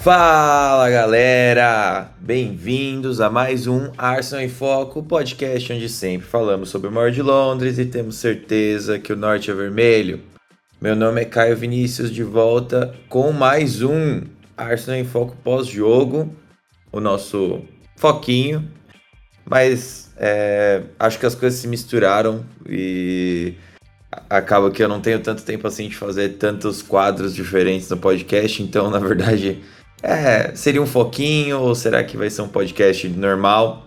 Fala galera, bem-vindos a mais um Arsenal em Foco, podcast onde sempre falamos sobre o maior de Londres e temos certeza que o norte é vermelho. Meu nome é Caio Vinícius, de volta com mais um Arsenal em Foco pós-jogo, o nosso foquinho, mas é, acho que as coisas se misturaram e acaba que eu não tenho tanto tempo assim de fazer tantos quadros diferentes no podcast, então na verdade é, seria um foquinho ou será que vai ser um podcast normal?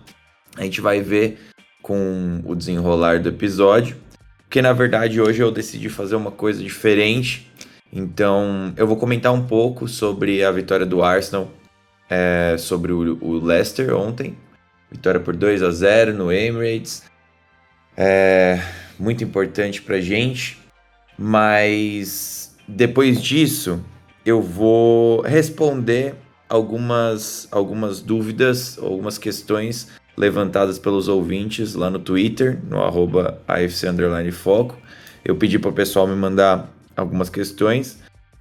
A gente vai ver com o desenrolar do episódio. Porque na verdade hoje eu decidi fazer uma coisa diferente. Então eu vou comentar um pouco sobre a vitória do Arsenal é, sobre o, o, Leicester ontem. Vitória por 2 a 0 no Emirates. É muito importante pra gente. Mas depois disso, eu vou responder algumas, algumas dúvidas, algumas questões levantadas pelos ouvintes lá no Twitter, no arroba. Eu pedi para o pessoal me mandar algumas questões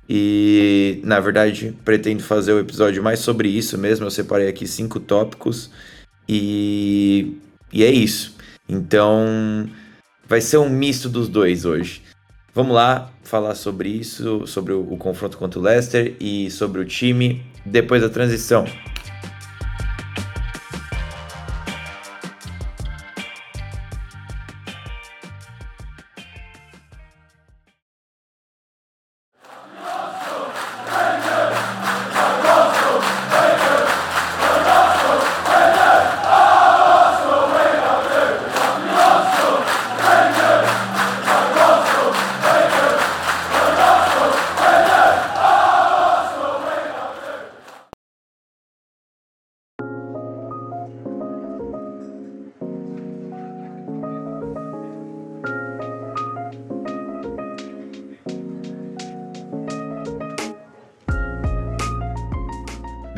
e, na verdade, pretendo fazer o episódio mais sobre isso mesmo. Eu separei aqui cinco tópicos e, e é isso. Então, vai ser um misto dos dois hoje. Vamos lá falar sobre isso, sobre o, o confronto contra o Leicester e sobre o time depois da transição.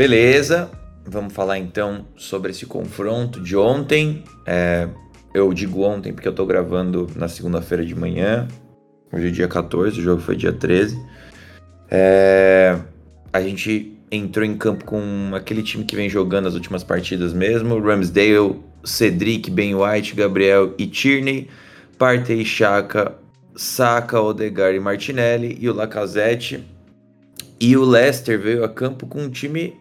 Beleza, vamos falar então sobre esse confronto de ontem. É, eu digo ontem porque eu tô gravando na segunda-feira de manhã. Hoje é dia 14, o jogo foi dia 13. É, a gente entrou em campo com aquele time que vem jogando as últimas partidas mesmo: Ramsdale, Cedric, Ben White, Gabriel e Tierney, Partey, Chaka, Saka, Odegaard e Martinelli e o Lacazette. E o Leicester veio a campo com um time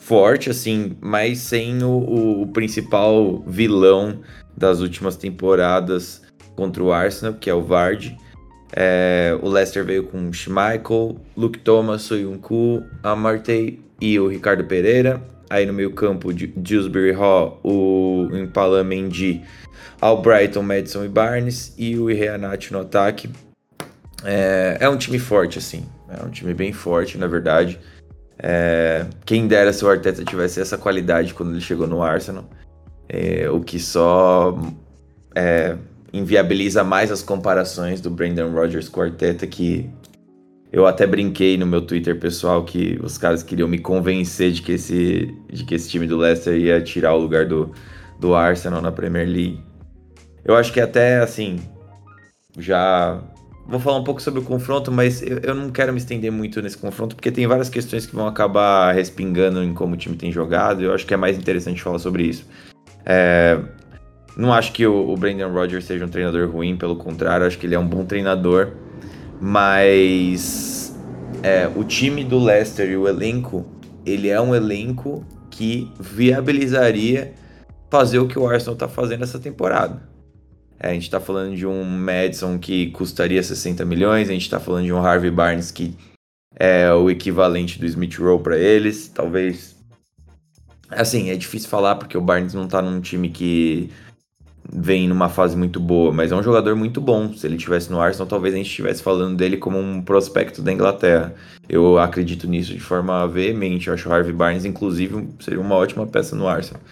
forte, assim, mas sem o, o, principal vilão das últimas temporadas contra o Arsenal, que é o Vardy. É, o Leicester veio com Schmeichel, Luke Thomas, Soyuncu, Amartey e o Ricardo Pereira. Aí no meio campo, Dewsbury Hall, o Impala Mendy, Albrighton, Madison e Barnes e o Reanat no ataque. É, é um time forte, assim. É um time bem forte, na verdade. É, quem dera se o Arteta tivesse essa qualidade quando ele chegou no Arsenal, é, o que só é, inviabiliza mais as comparações do Brandon Rodgers com o Arteta, que eu até brinquei no meu Twitter pessoal que os caras queriam me convencer de que esse, de que esse time do Leicester ia tirar o lugar do, do Arsenal na Premier League. Eu acho que até assim, já Vou falar um pouco sobre o confronto, mas eu, eu, não quero me estender muito nesse confronto, porque tem várias questões que vão acabar respingando em como o time tem jogado. Eu acho que é mais interessante falar sobre isso. É, não acho que o, o Brandon Rodgers seja um treinador ruim, pelo contrário, acho que ele é um bom treinador. Mas é, o time do Leicester e o elenco, ele é um elenco que viabilizaria fazer o que o Arsenal está fazendo essa temporada. É, a gente está falando de um Madison que custaria 60 milhões, a gente está falando de um Harvey Barnes que é o equivalente do Smith Rowe para eles, talvez. Assim, é difícil falar porque o Barnes não está num time que vem numa fase muito boa, mas é um jogador muito bom. Se ele estivesse no Arsenal, talvez a gente estivesse falando dele como um prospecto da Inglaterra. Eu acredito nisso de forma veemente. Eu acho o Harvey Barnes, inclusive, seria uma ótima peça no Arsenal.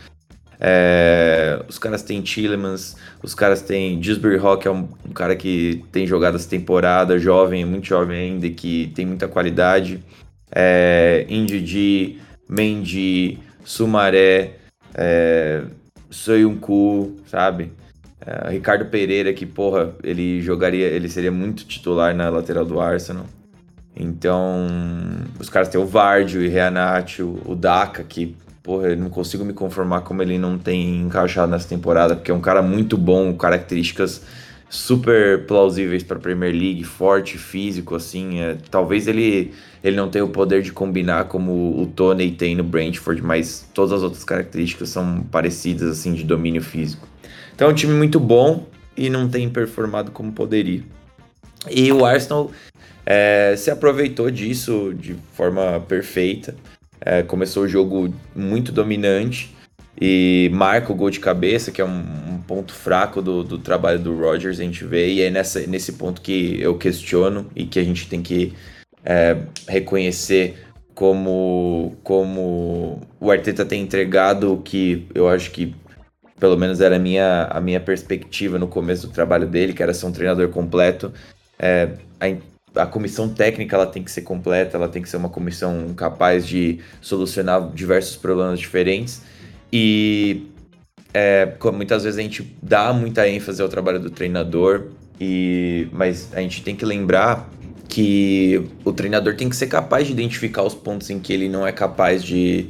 É, os caras têm Tillemans, os caras têm Dewsbury Hawk, é um, um, cara que tem jogado essa temporada, jovem, muito jovem ainda, que tem muita qualidade. É, Indidi, Mendy, Sumaré, é, Soyuncu, sabe? É, Ricardo Pereira, que porra, ele jogaria, ele seria muito titular na lateral do Arsenal. Então, os caras têm o Vardio, o Reanati, o, o Daka, que, porra, eu não consigo me conformar como ele não tem encaixado nessa temporada, porque é um cara muito bom, características super plausíveis para Premier League, forte, físico, assim. É, talvez ele, ele não tenha o poder de combinar como o Tony tem no Brentford, mas todas as outras características são parecidas, assim, de domínio físico. Então é um time muito bom e não tem performado como poderia. E o Arsenal é, se aproveitou disso de forma perfeita. É, começou o jogo muito dominante e marca o gol de cabeça, que é um, um ponto fraco do, do, trabalho do Rodgers, a gente vê, e é nessa, nesse ponto que eu questiono e que a gente tem que é, reconhecer como, como o Arteta tem entregado o que eu acho que pelo menos era a minha, a minha perspectiva no começo do trabalho dele, que era ser um treinador completo. É, a, a comissão técnica ela tem que ser completa, ela tem que ser uma comissão capaz de solucionar diversos problemas diferentes. E é, muitas vezes a gente dá muita ênfase ao trabalho do treinador, e, mas a gente tem que lembrar que o treinador tem que ser capaz de identificar os pontos em que ele não é capaz de,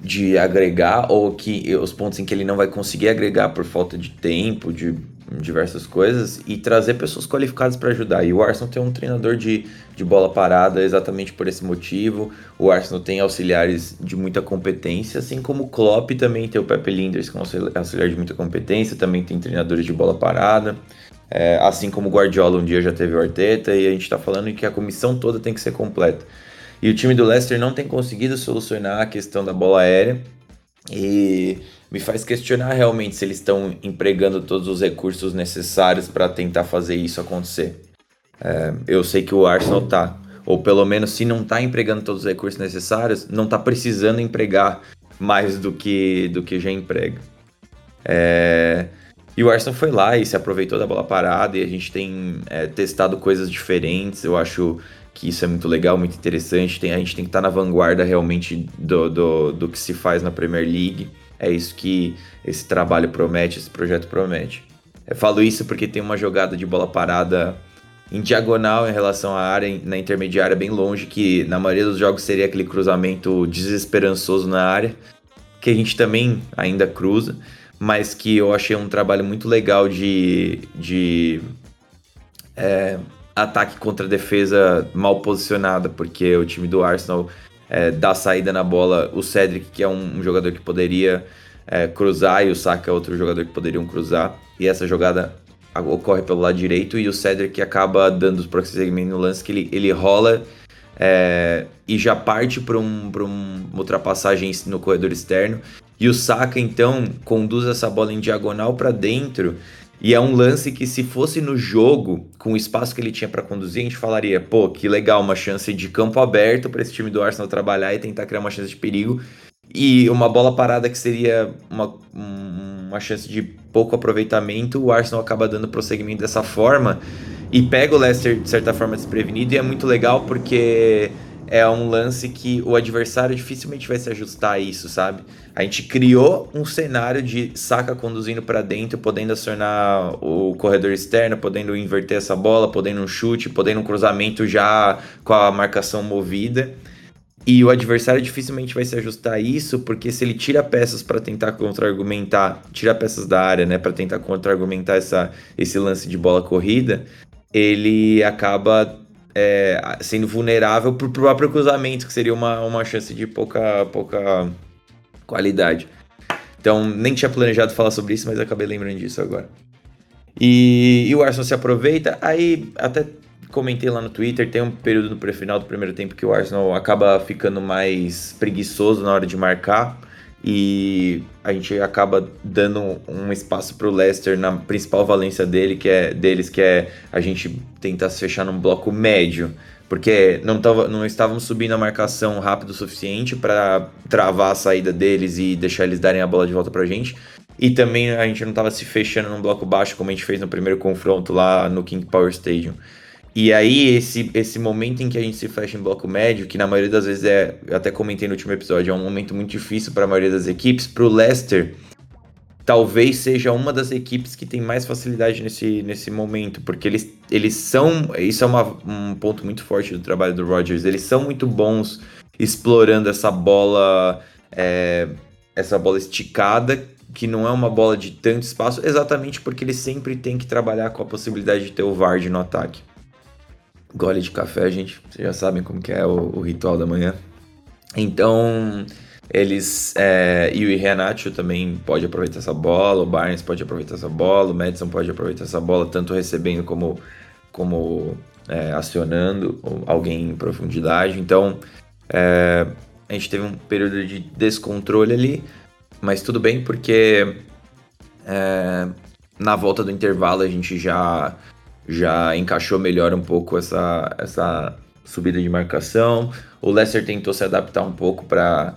de agregar ou que os pontos em que ele não vai conseguir agregar por falta de tempo, de diversas coisas e trazer pessoas qualificadas para ajudar. E o Arsenal tem um treinador de, de bola parada exatamente por esse motivo. O Arsenal tem auxiliares de muita competência, assim como o Klopp também tem o Pepe Linders, que é um auxiliar de muita competência, também tem treinadores de bola parada. É, assim como o Guardiola um dia já teve o Arteta, e a gente está falando que a comissão toda tem que ser completa. E o time do Leicester não tem conseguido solucionar a questão da bola aérea. E me faz questionar realmente se eles estão empregando todos os recursos necessários para tentar fazer isso acontecer. É, eu sei que o Arsenal tá, ou pelo menos se não tá empregando todos os recursos necessários, não tá precisando empregar mais do que, do que já emprega. É, e o Arsenal foi lá e se aproveitou da bola parada e a gente tem é, testado coisas diferentes. Eu acho que isso é muito legal, muito interessante. Tem, a gente tem que estar tá na vanguarda realmente do, do, do que se faz na Premier League. É isso que esse trabalho promete, esse projeto promete. Eu falo isso porque tem uma jogada de bola parada em diagonal em relação à área, na intermediária, bem longe, que na maioria dos jogos seria aquele cruzamento desesperançoso na área, que a gente também ainda cruza, mas que eu achei um trabalho muito legal de, de é, ataque contra defesa mal posicionada, porque o time do Arsenal é, dá saída na bola. O Cedric, que é um, um jogador que poderia é, cruzar, e o Saka é outro jogador que poderiam cruzar. E essa jogada ocorre pelo lado direito e o Cedric acaba dando os prosseguimento no lance que ele, ele rola é, e já parte para um, um, uma ultrapassagem no corredor externo. E o Saka então conduz essa bola em diagonal para dentro e é um lance que, se fosse no jogo, com o espaço que ele tinha para conduzir, a gente falaria: pô, que legal, uma chance de campo aberto para esse time do Arsenal trabalhar e tentar criar uma chance de perigo. E uma bola parada que seria uma, uma chance de pouco aproveitamento, o Arsenal acaba dando prosseguimento dessa forma e pega o Leicester de certa forma desprevenido. E é muito legal porque é um lance que o adversário dificilmente vai se ajustar a isso, sabe? A gente criou um cenário de saca conduzindo para dentro, podendo acionar o corredor externo, podendo inverter essa bola, podendo um chute, podendo um cruzamento já com a marcação movida. E o adversário dificilmente vai se ajustar a isso, porque se ele tira peças para tentar contra-argumentar, tira peças da área, né, para tentar contra-argumentar esse lance de bola corrida, ele acaba é, sendo vulnerável para o próprio cruzamento, que seria uma, uma chance de pouca, pouca qualidade. Então, nem tinha planejado falar sobre isso, mas acabei lembrando disso agora. E, e o Arsenal se aproveita, aí até comentei lá no Twitter, tem um período no pré-final do primeiro tempo que o Arsenal acaba ficando mais preguiçoso na hora de marcar e a gente acaba dando um espaço para o Leicester na principal valência dele, que é deles, que é a gente tentar se fechar num bloco médio, porque não, tava, não estávamos subindo a marcação rápido o suficiente para travar a saída deles e deixar eles darem a bola de volta para a gente. E também a gente não estava se fechando num bloco baixo como a gente fez no primeiro confronto lá no King Power Stadium. E aí, esse, esse momento em que a gente se fecha em bloco médio, que na maioria das vezes é, eu até comentei no último episódio, é um momento muito difícil para a maioria das equipes, para o Leicester talvez seja uma das equipes que tem mais facilidade nesse, nesse momento, porque eles, eles são. Isso é uma, um ponto muito forte do trabalho do Rodgers. Eles são muito bons explorando essa bola. É, essa bola esticada, que não é uma bola de tanto espaço, exatamente porque eles sempre têm que trabalhar com a possibilidade de ter o Vard no ataque. Gole de café, gente. Vocês já sabem como que é o, o ritual da manhã. Então, eles. É, e o Renato também pode aproveitar essa bola, o Barnes pode aproveitar essa bola, o Madison pode aproveitar essa bola, tanto recebendo como, como é, acionando alguém em profundidade. Então, é, a gente teve um período de descontrole ali, mas tudo bem, porque é, na volta do intervalo a gente já, já encaixou melhor um pouco essa, essa subida de marcação. O Leicester tentou se adaptar um pouco para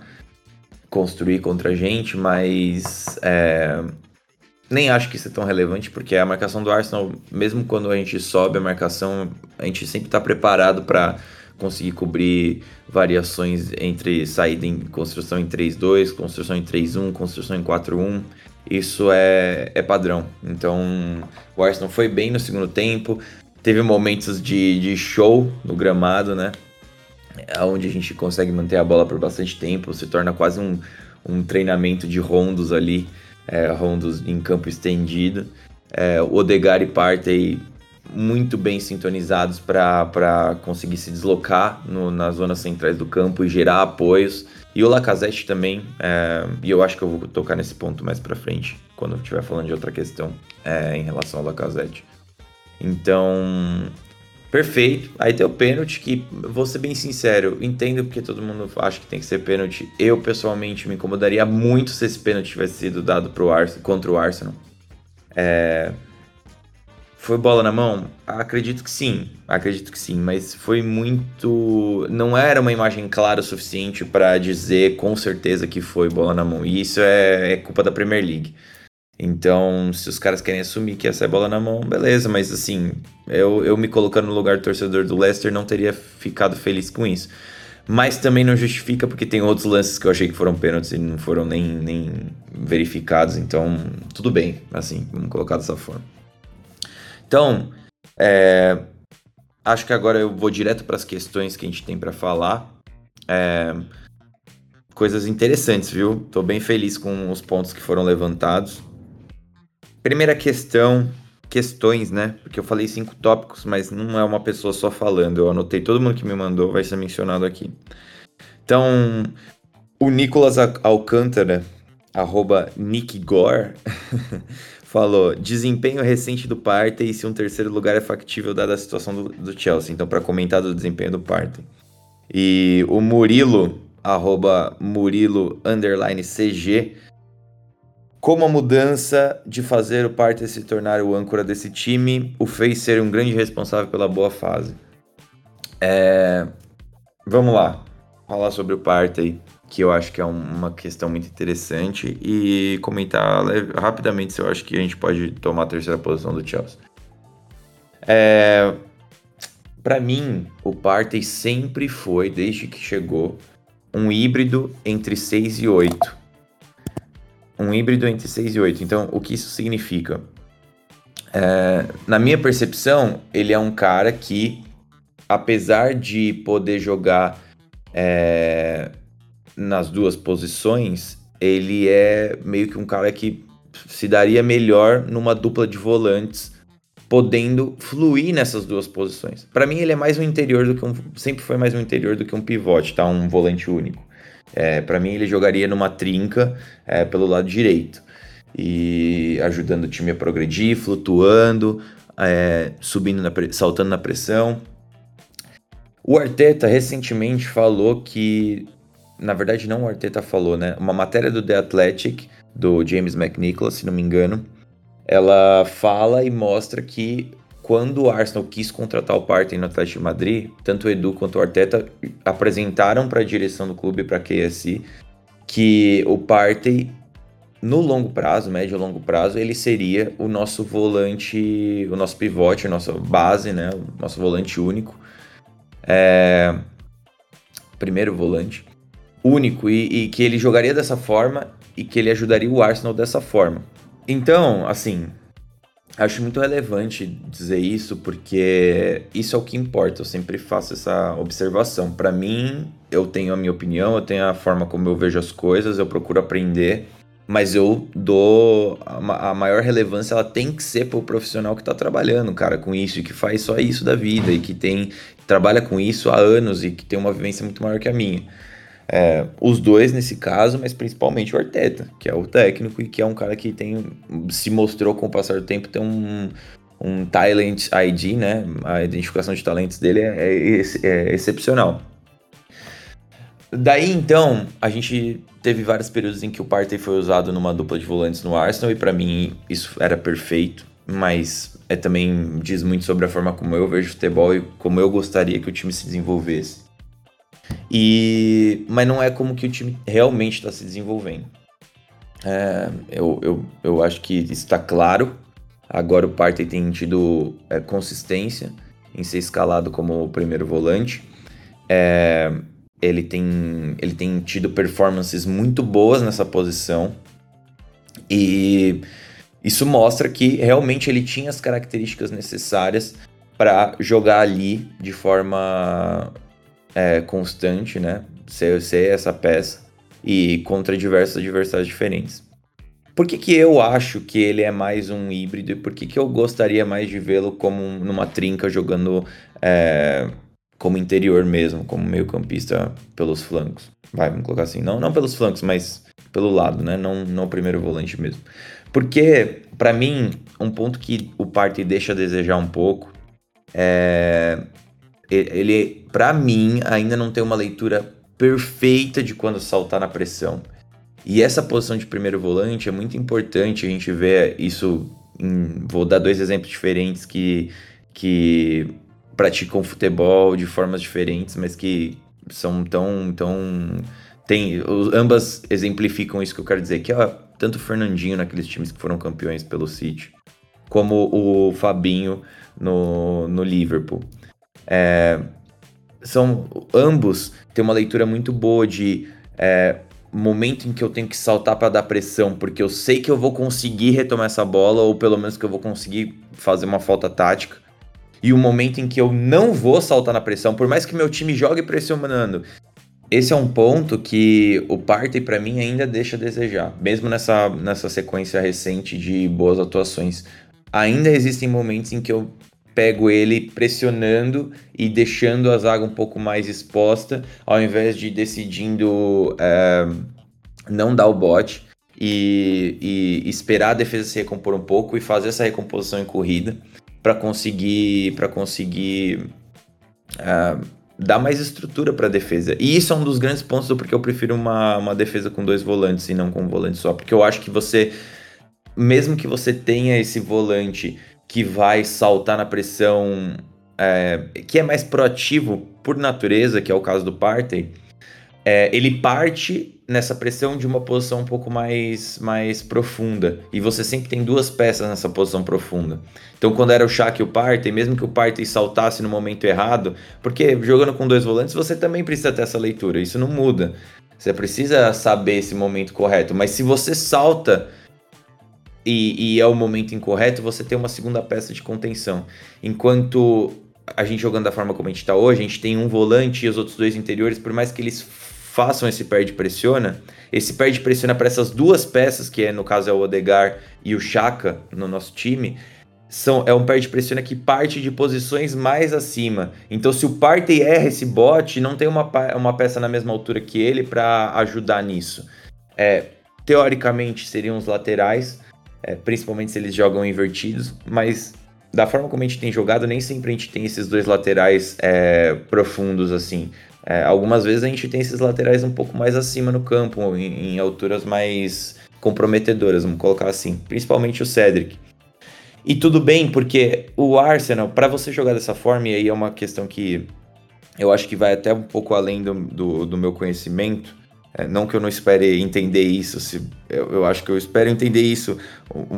construir contra a gente, mas é, nem acho que isso é tão relevante, porque a marcação do Arsenal, mesmo quando a gente sobe a marcação, a gente sempre está preparado para conseguir cobrir variações entre saída em construção em 3-2, construção em 3-1, construção em 4-1. Isso é, é padrão. Então, o Arsenal foi bem no segundo tempo, teve momentos de, de show no gramado, né? onde a gente consegue manter a bola por bastante tempo, se torna quase um, um treinamento de rondos ali, é, rondos em campo estendido. É, Odegar e Partey muito bem sintonizados para conseguir se deslocar no, nas zonas centrais do campo e gerar apoios. E o Lacazette também, é, e eu acho que eu vou tocar nesse ponto mais para frente, quando eu estiver falando de outra questão é, em relação ao Lacazette. Então, Perfeito. Aí tem o pênalti, que vou ser bem sincero, entendo porque todo mundo acha que tem que ser pênalti. Eu, pessoalmente, me incomodaria muito se esse pênalti tivesse sido dado pro Arsenal, contra o Arsenal. É... Foi bola na mão? Acredito que sim, acredito que sim, mas foi muito. Não era uma imagem clara o suficiente para dizer com certeza que foi bola na mão. E isso é, é culpa da Premier League. Então, se os caras querem assumir que essa é bola na mão, beleza, mas assim, eu, eu me colocando no lugar do torcedor do Leicester não teria ficado feliz com isso. Mas também não justifica porque tem outros lances que eu achei que foram pênaltis e não foram nem, nem verificados, então tudo bem, assim, vamos colocar dessa forma. Então, é, acho que agora eu vou direto para as questões que a gente tem para falar. É, coisas interessantes, viu? Tô bem feliz com os pontos que foram levantados. Primeira questão, questões, né? Porque eu falei cinco tópicos, mas não é uma pessoa só falando. Eu anotei todo mundo que me mandou, vai ser mencionado aqui. Então, o Nicolas Alcântara, arroba Nick Gore, falou: desempenho recente do Partey e se um terceiro lugar é factível dada a situação do, do Chelsea. Então, para comentar do desempenho do Partey. E o Murilo, arroba Murilo underline CG, como a mudança de fazer o Partey se tornar o âncora desse time o fez ser um grande responsável pela boa fase. É... Vamos lá, falar sobre o Partey, que eu acho que é uma questão muito interessante, e comentar rapidamente se eu acho que a gente pode tomar a terceira posição do Chelsea. É... Para mim, o Partey sempre foi, desde que chegou, um híbrido entre 6 e 8 um híbrido entre 6 e 8. Então, o que isso significa? É, na minha percepção, ele é um cara que, apesar de poder jogar é, nas duas posições, ele é meio que um cara que se daria melhor numa dupla de volantes, podendo fluir nessas duas posições. Para mim, ele é mais um interior do que um. Sempre foi mais um interior do que um pivote, tá? Um volante único. É, para mim, ele jogaria numa trinca é, pelo lado direito e ajudando o time a progredir, flutuando, é, subindo, na, saltando na pressão. O Arteta recentemente falou que, na verdade, não o Arteta falou, né? Uma matéria do The Athletic do James McNicholas, se não me engano, ela fala e mostra que quando o Arsenal quis contratar o Partey no Atlético de Madrid, tanto o Edu quanto o Arteta apresentaram para a direção do clube, para a KSI, que o Partey, no longo prazo, médio e longo prazo, ele seria o nosso volante, o nosso pivote, a nossa base, né? O nosso volante único. É... Primeiro volante. Único, e, e que ele jogaria dessa forma e que ele ajudaria o Arsenal dessa forma. Então, assim, acho muito relevante dizer isso porque isso é o que importa. Eu sempre faço essa observação. Para mim, eu tenho a minha opinião, eu tenho a forma como eu vejo as coisas, eu procuro aprender, mas eu dou a, maior relevância, ela tem que ser pro profissional que tá trabalhando, cara, com isso e que faz só isso da vida e que tem trabalha com isso há anos e que tem uma vivência muito maior que a minha. É, os dois nesse caso, mas principalmente o Arteta, que é o técnico e que é um cara que tem se mostrou com o passar do tempo ter um, um talent ID, né? A identificação de talentos dele é, é, é excepcional. Daí então, a gente teve vários períodos em que o Partey foi usado numa dupla de volantes no Arsenal e para mim isso era perfeito, mas é também diz muito sobre a forma como eu vejo futebol e como eu gostaria que o time se desenvolvesse. E, mas não é como que o time realmente está se desenvolvendo. É, eu, eu, eu acho que está claro. Agora o Partey tem tido é, consistência em ser escalado como primeiro volante. É, ele, tem, ele tem tido performances muito boas nessa posição. E isso mostra que realmente ele tinha as características necessárias para jogar ali de forma é, constante, né? Ser, ser essa peça e contra diversos adversários diferentes. Por que, que eu acho que ele é mais um híbrido e por que, que eu gostaria mais de vê-lo como numa trinca jogando é, como interior mesmo, como meio campista pelos flancos? Vai, vamos colocar assim, não, não pelos flancos, mas pelo lado, né? Não, não primeiro volante mesmo. Porque, para mim, um ponto que o Partey deixa a desejar um pouco é ele, para mim, ainda não tem uma leitura perfeita de quando saltar na pressão. E essa posição de primeiro volante é muito importante a gente ver isso. Em, vou dar dois exemplos diferentes que, que praticam futebol de formas diferentes, mas que são tão. tão tem, ambas exemplificam isso que eu quero dizer, que é tanto o Fernandinho naqueles times que foram campeões pelo City, como o Fabinho no, no Liverpool. É, são ambos têm uma leitura muito boa de é, momento em que eu tenho que saltar para dar pressão, porque eu sei que eu vou conseguir retomar essa bola ou pelo menos que eu vou conseguir fazer uma falta tática. E o momento em que eu não vou saltar na pressão, por mais que meu time jogue pressionando. Esse é um ponto que o Partey para mim ainda deixa a desejar, mesmo nessa, nessa sequência recente de boas atuações. Ainda existem momentos em que eu pego ele pressionando e deixando a zaga um pouco mais exposta, ao invés de decidindo é, não dar o bote e, e, esperar a defesa se recompor um pouco e fazer essa recomposição em corrida para conseguir para conseguir é, dar mais estrutura para a defesa. E isso é um dos grandes pontos do porque eu prefiro uma, uma defesa com dois volantes e não com um volante só, porque eu acho que você mesmo que você tenha esse volante que vai saltar na pressão, é, que é mais proativo por natureza, que é o caso do Partey, é, ele parte nessa pressão de uma posição um pouco mais, mais profunda. E você sempre tem duas peças nessa posição profunda. Então, quando era o Shaq e o Partey, mesmo que o Partey saltasse no momento errado, porque jogando com dois volantes, você também precisa ter essa leitura. Isso não muda. Você precisa saber esse momento correto. Mas se você salta e, e, é o momento incorreto, você tem uma segunda peça de contenção. Enquanto a gente jogando da forma como a gente está hoje, a gente tem um volante e os outros dois interiores, por mais que eles façam esse perde-pressiona, esse perde-pressiona para essas duas peças, que é, no caso é o Odegar e o Chaka no nosso time, são, é um perde-pressiona que parte de posições mais acima. Então, se o Partey erra esse bote, não tem uma, uma peça na mesma altura que ele para ajudar nisso. É, teoricamente, seriam os laterais, é, principalmente se eles jogam invertidos, mas da forma como a gente tem jogado, nem sempre a gente tem esses dois laterais é, profundos assim. É, algumas vezes a gente tem esses laterais um pouco mais acima no campo, em, em alturas mais comprometedoras, vamos colocar assim, principalmente o Cedric. E tudo bem, porque o Arsenal, para você jogar dessa forma, e aí é uma questão que eu acho que vai até um pouco além do, do, do meu conhecimento, é, não que eu não espere entender isso, se, eu, eu, acho que eu espero entender isso,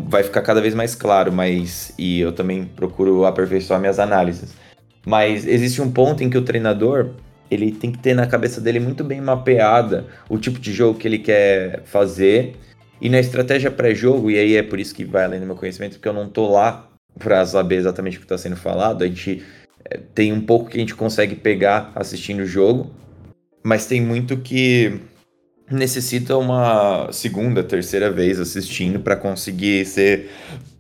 vai ficar cada vez mais claro, mas e eu também procuro aperfeiçoar minhas análises. Mas existe um ponto em que o treinador ele tem que ter na cabeça dele muito bem mapeada o tipo de jogo que ele quer fazer E na estratégia pré-jogo, e aí é por isso que vai além do meu conhecimento, porque eu não tô lá para saber exatamente o que está sendo falado, a gente é, tem um pouco que a gente consegue pegar assistindo o jogo, mas tem muito que necessita uma segunda, terceira vez assistindo para conseguir ser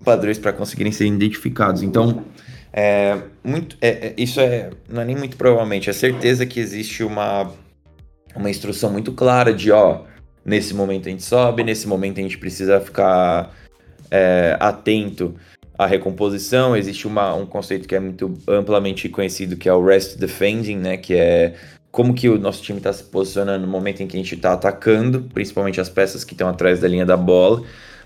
padrões para conseguirem ser identificados. Então, é, muito, é, é, isso é não é nem muito provavelmente, é certeza que existe uma uma instrução muito clara de ó, nesse momento a gente sobe, nesse momento a gente precisa ficar é, atento à recomposição. Existe uma, um conceito que é muito amplamente conhecido que é o rest defending, né, que é como que o nosso time está se posicionando no momento em que a gente está atacando, principalmente as peças que estão atrás da linha da bola,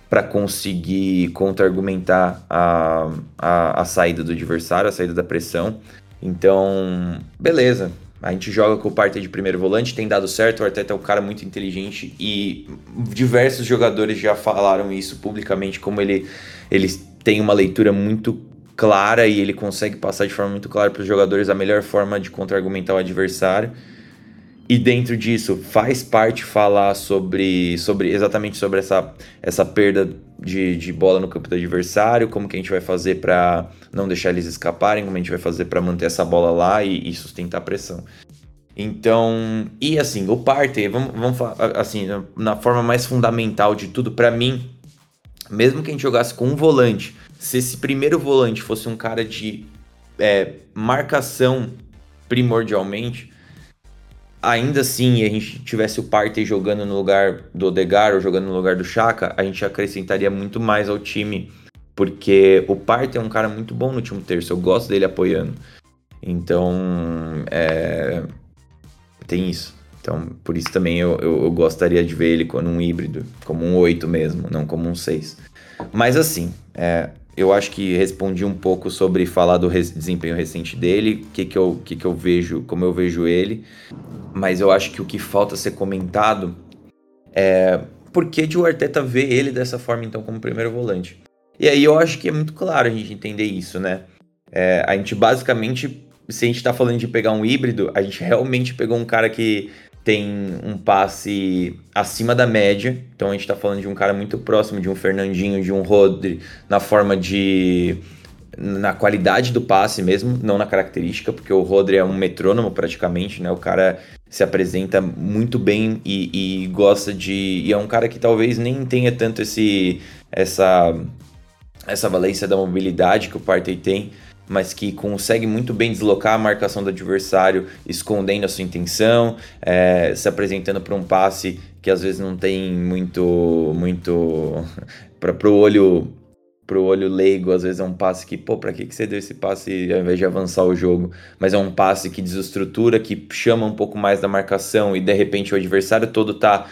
para conseguir contra-argumentar a, a, a saída do adversário, a saída da pressão. Então, beleza. A gente joga com o Partey de primeiro volante, tem dado certo, o Arteta é um cara muito inteligente e diversos jogadores já falaram isso publicamente, como ele, ele tem uma leitura muito clara e ele consegue passar de forma muito clara para os jogadores a melhor forma de contra-argumentar o adversário. E dentro disso faz parte falar sobre, sobre exatamente sobre essa, essa perda de, de bola no campo do adversário, como que a gente vai fazer para não deixar eles escaparem, como a gente vai fazer para manter essa bola lá e, e, sustentar a pressão. Então, e assim, o Partey, vamos, vamos falar assim, na forma mais fundamental de tudo, para mim, mesmo que a gente jogasse com um volante, se esse primeiro volante fosse um cara de é, marcação primordialmente, ainda assim a gente tivesse o Partey jogando no lugar do Odegar ou jogando no lugar do Chaka, a gente acrescentaria muito mais ao time, porque o Partey é um cara muito bom no último terço, eu gosto dele apoiando. Então, é, tem isso. Então, por isso também eu, eu, eu, gostaria de ver ele como um híbrido, como um 8 mesmo, não como um 6. Mas assim, é, eu acho que respondi um pouco sobre falar do desempenho recente dele, o que, que, eu, que, que eu vejo, como eu vejo ele. Mas eu acho que o que falta ser comentado é por que o Arteta vê ele dessa forma, então, como primeiro volante. E aí eu acho que é muito claro a gente entender isso, né? É, a gente basicamente, se a gente tá falando de pegar um híbrido, a gente realmente pegou um cara que tem um passe acima da média. Então a gente está falando de um cara muito próximo de um Fernandinho, de um Rodri, na forma de. na qualidade do passe mesmo, não na característica, porque o Rodri é um metrônomo praticamente, né? O cara se apresenta muito bem e, e gosta de. e é um cara que talvez nem tenha tanto esse. essa. essa valência da mobilidade que o Partey tem mas que consegue muito bem deslocar a marcação do adversário, escondendo a sua intenção, é, se apresentando para um passe que às vezes não tem muito muito para o olho pro olho leigo, às vezes é um passe que, pô, para que, que você deu esse passe ao invés de avançar o jogo? Mas é um passe que desestrutura, que chama um pouco mais da marcação e de repente o adversário todo tá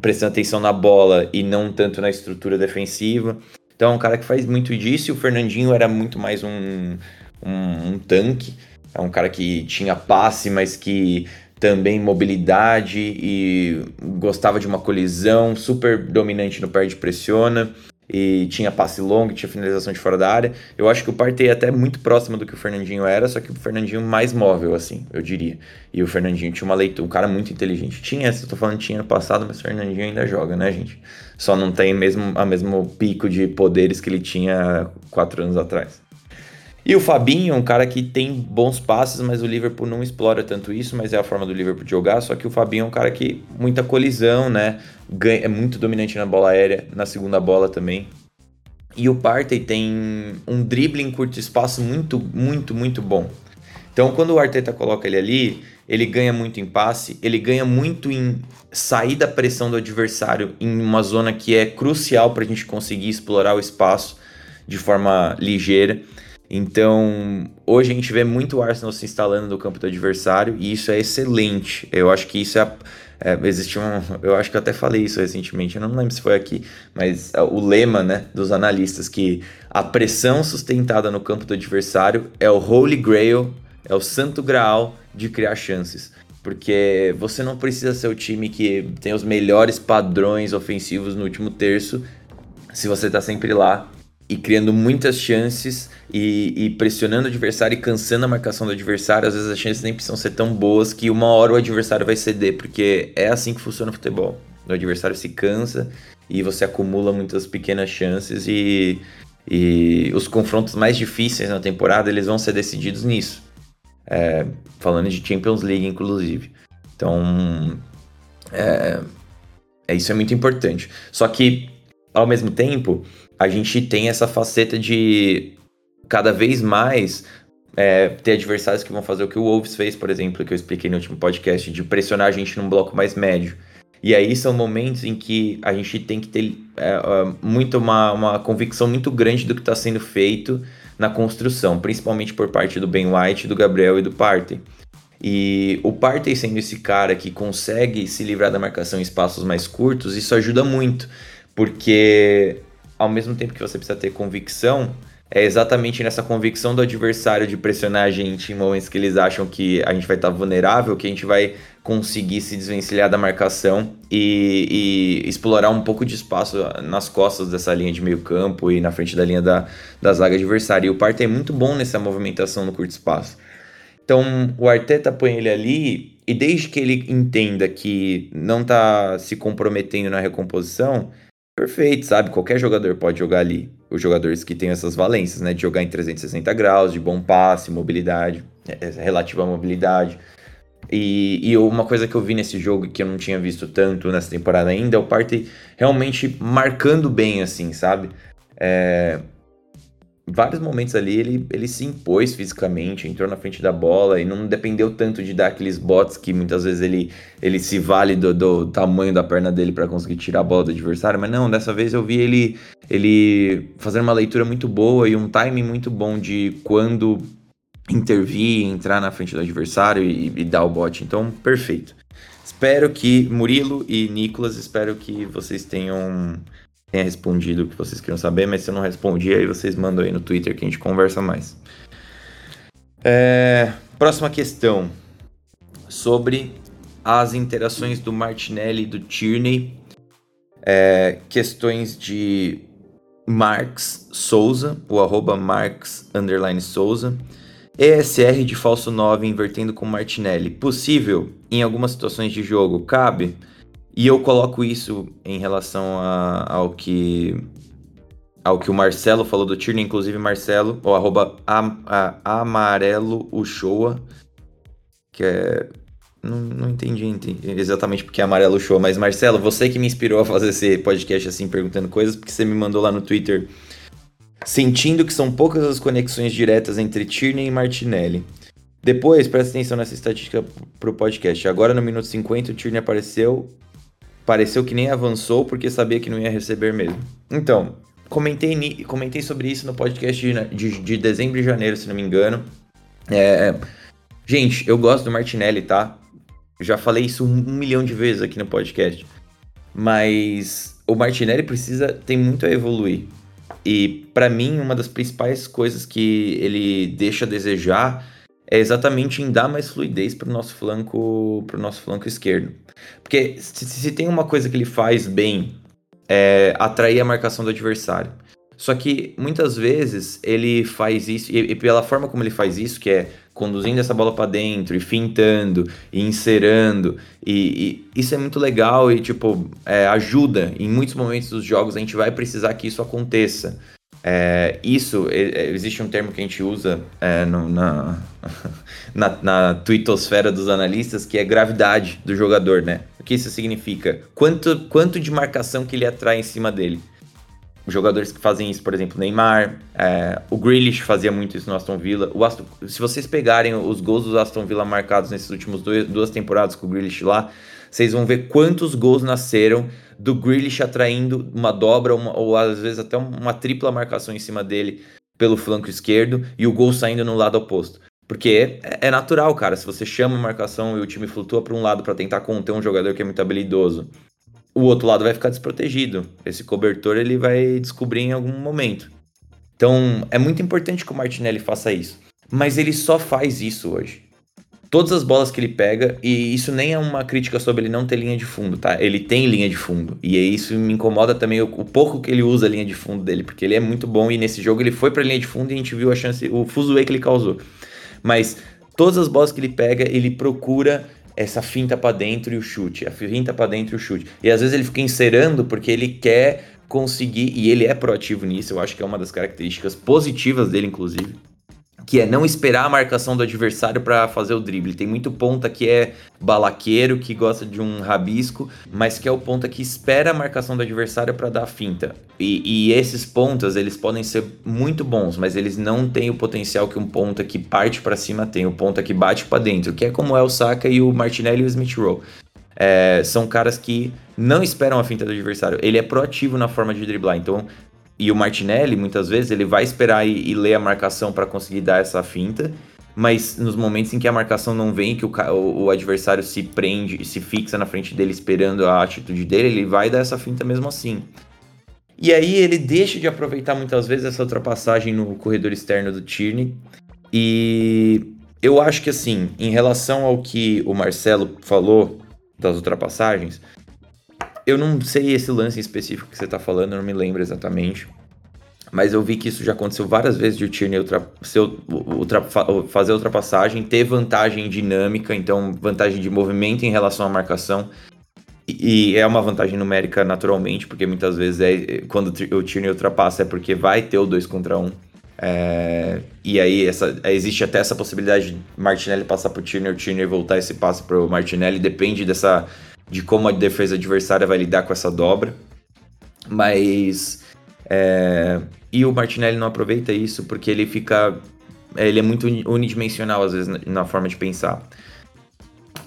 prestando atenção na bola e não tanto na estrutura defensiva. Então é um cara que faz muito disso e o Fernandinho era muito mais um, um, um tanque. É um cara que tinha passe, mas que também mobilidade e gostava de uma colisão, super dominante no perde pressiona e tinha passe longo, tinha finalização de fora da área. Eu acho que o Partey é até muito próximo do que o Fernandinho era, só que o Fernandinho mais móvel, assim, eu diria. E o Fernandinho tinha uma leitura, um cara muito inteligente. Tinha, se eu tô falando tinha no passado, mas o Fernandinho ainda joga, né, gente? Só não tem mesmo a mesmo pico de poderes que ele tinha quatro anos atrás. E o Fabinho é um cara que tem bons passes, mas o Liverpool não explora tanto isso, mas é a forma do Liverpool jogar. Só que o Fabinho é um cara que muita colisão, né? É muito dominante na bola aérea, na segunda bola também. E o Partey tem um drible em curto espaço muito, muito, muito bom. Então, quando o Arteta coloca ele ali, ele ganha muito em passe, ele ganha muito em sair da pressão do adversário em uma zona que é crucial para a gente conseguir explorar o espaço de forma ligeira. Então, hoje a gente vê muito o Arsenal se instalando no campo do adversário e isso é excelente. Eu acho que isso é. é existe um. Eu acho que eu até falei isso recentemente, eu não lembro se foi aqui, mas é, o lema né, dos analistas que a pressão sustentada no campo do adversário é o Holy Grail, é o santo graal de criar chances. Porque você não precisa ser o time que tem os melhores padrões ofensivos no último terço se você está sempre lá e criando muitas chances e, e, pressionando o adversário e cansando a marcação do adversário, às vezes as chances nem precisam ser tão boas que uma hora o adversário vai ceder, porque é assim que funciona o futebol. O adversário se cansa e você acumula muitas pequenas chances e, e os confrontos mais difíceis na temporada eles vão ser decididos nisso. É, falando de Champions League, inclusive. Então, é, é, isso é muito importante. Só que, ao mesmo tempo, a gente tem essa faceta de cada vez mais é, ter adversários que vão fazer o que o Wolves fez, por exemplo, que eu expliquei no último podcast, de pressionar a gente num bloco mais médio. E aí são momentos em que a gente tem que ter é, muito uma, uma convicção muito grande do que está sendo feito na construção, principalmente por parte do Ben White, do Gabriel e do Partey. E o Partey sendo esse cara que consegue se livrar da marcação em espaços mais curtos, isso ajuda muito, porque ao mesmo tempo que você precisa ter convicção, é exatamente nessa convicção do adversário de pressionar a gente em momentos que eles acham que a gente vai estar vulnerável, que a gente vai conseguir se desvencilhar da marcação e, e, explorar um pouco de espaço nas costas dessa linha de meio campo e na frente da linha da, da zaga adversária. E o Partey é muito bom nessa movimentação no curto espaço. Então o Arteta põe ele ali e desde que ele entenda que não está se comprometendo na recomposição, perfeito, sabe? Qualquer jogador pode jogar ali. Os jogadores que têm essas valências, né? De jogar em 360 graus, de bom passe, mobilidade, é, é, relativa à mobilidade. E, e, uma coisa que eu vi nesse jogo que eu não tinha visto tanto nessa temporada ainda é o Partey realmente marcando bem, assim, sabe? É, vários momentos ali ele, ele se impôs fisicamente, entrou na frente da bola e não dependeu tanto de dar aqueles bots que muitas vezes ele, ele se vale do, do tamanho da perna dele para conseguir tirar a bola do adversário, mas não, dessa vez eu vi ele, ele fazendo uma leitura muito boa e um timing muito bom de quando intervir, entrar na frente do adversário e, e dar o bot, então perfeito. Espero que Murilo e Nicolas, espero que vocês tenham tenha respondido o que vocês queriam saber, mas se eu não respondi, aí vocês mandam aí no Twitter que a gente conversa mais. É, próxima questão. Sobre as interações do Martinelli e do Tierney. É, questões de Marx Souza, o arroba Marx underline Souza. ESR de falso 9 invertendo com Martinelli. Possível em algumas situações de jogo? Cabe? E eu coloco isso em relação a, ao que ao que o Marcelo falou do Tierney, inclusive Marcelo, ou arroba a, amarelo Uchoa, que é... Não, não entendi, entendi, exatamente porque é amarelo show, mas Marcelo, você que me inspirou a fazer esse podcast assim, perguntando coisas, porque você me mandou lá no Twitter, sentindo que são poucas as conexões diretas entre Tierney e Martinelli. Depois, presta atenção nessa estatística pro podcast. Agora no minuto 50, o Tierney apareceu pareceu que nem avançou porque sabia que não ia receber mesmo. Então, comentei, comentei sobre isso no podcast de, de, de dezembro e janeiro, se não me engano. É, gente, eu gosto do Martinelli, tá? Já falei isso um, um milhão de vezes aqui no podcast. Mas o Martinelli precisa, tem muito a evoluir. E para mim, uma das principais coisas que ele deixa a desejar é exatamente em dar mais fluidez para o nosso flanco, para nosso flanco esquerdo. Porque se, se, tem uma coisa que ele faz bem é atrair a marcação do adversário. Só que muitas vezes ele faz isso e, e pela forma como ele faz isso, que é conduzindo essa bola para dentro e fintando e inserando e, e, isso é muito legal e tipo é, ajuda em muitos momentos dos jogos a gente vai precisar que isso aconteça é, isso, é, existe um termo que a gente usa é, no, na, na, na twittosfera dos analistas que é gravidade do jogador, né? O que isso significa? Quanto, quanto de marcação que ele atrai em cima dele? Jogadores que fazem isso, por exemplo, Neymar, é, o Grealish fazia muito isso no Aston Villa. O Aston, se vocês pegarem os gols do Aston Villa marcados nesses últimos dois, duas temporadas com o Grealish lá, vocês vão ver quantos gols nasceram do Grealish atraindo uma dobra uma, ou às vezes até uma tripla marcação em cima dele pelo flanco esquerdo e o gol saindo no lado oposto. Porque é, é natural, cara. Se você chama a marcação e o time flutua para um lado para tentar conter um jogador que é muito habilidoso, o outro lado vai ficar desprotegido. Esse cobertor ele vai descobrir em algum momento. Então é muito importante que o Martinelli faça isso. Mas ele só faz isso hoje todas as bolas que ele pega, e isso nem é uma crítica sobre ele não ter linha de fundo, tá? Ele tem linha de fundo, e isso me incomoda também o, o pouco que ele usa a linha de fundo dele, porque ele é muito bom e nesse jogo ele foi pra linha de fundo e a gente viu a chance, o fuzuê que ele causou. Mas todas as bolas que ele pega, ele procura essa finta para dentro e o chute, a finta para dentro e o chute. E às vezes ele fica encerando porque ele quer conseguir, e ele é proativo nisso, eu acho que é uma das características positivas dele, inclusive que é não esperar a marcação do adversário para fazer o drible. Tem muito ponta que é balaqueiro, que gosta de um rabisco, mas que é o ponta que espera a marcação do adversário para dar a finta. E, e, esses pontas, eles podem ser muito bons, mas eles não têm o potencial que um ponta que parte para cima tem, o ponta que bate para dentro, que é como é o Saka e o Martinelli e o Smith Rowe. É, são caras que não esperam a finta do adversário. Ele é proativo na forma de driblar. Então, e o Martinelli, muitas vezes, ele vai esperar e, e ler a marcação para conseguir dar essa finta, mas nos momentos em que a marcação não vem, que o, o, adversário se prende, se fixa na frente dele esperando a atitude dele, ele vai dar essa finta mesmo assim. E aí ele deixa de aproveitar muitas vezes essa ultrapassagem no corredor externo do Tierney. E eu acho que assim, em relação ao que o Marcelo falou das ultrapassagens, eu não sei esse lance específico que você tá falando, eu não me lembro exatamente. Mas eu vi que isso já aconteceu várias vezes de o Tierney ultra, ultra, fazer ultrapassagem, ter vantagem dinâmica, então vantagem de movimento em relação à marcação. E, e é uma vantagem numérica naturalmente, porque muitas vezes é, quando o Tierney ultrapassa é porque vai ter o 2 contra 1. Um. É, e aí essa, existe até essa possibilidade de Martinelli passar pro Tierney, o Tierney voltar esse passe pro Martinelli, depende dessa de como a defesa adversária vai lidar com essa dobra. Mas. É, e o Martinelli não aproveita isso porque ele fica. Ele é muito unidimensional, às vezes, na, forma de pensar.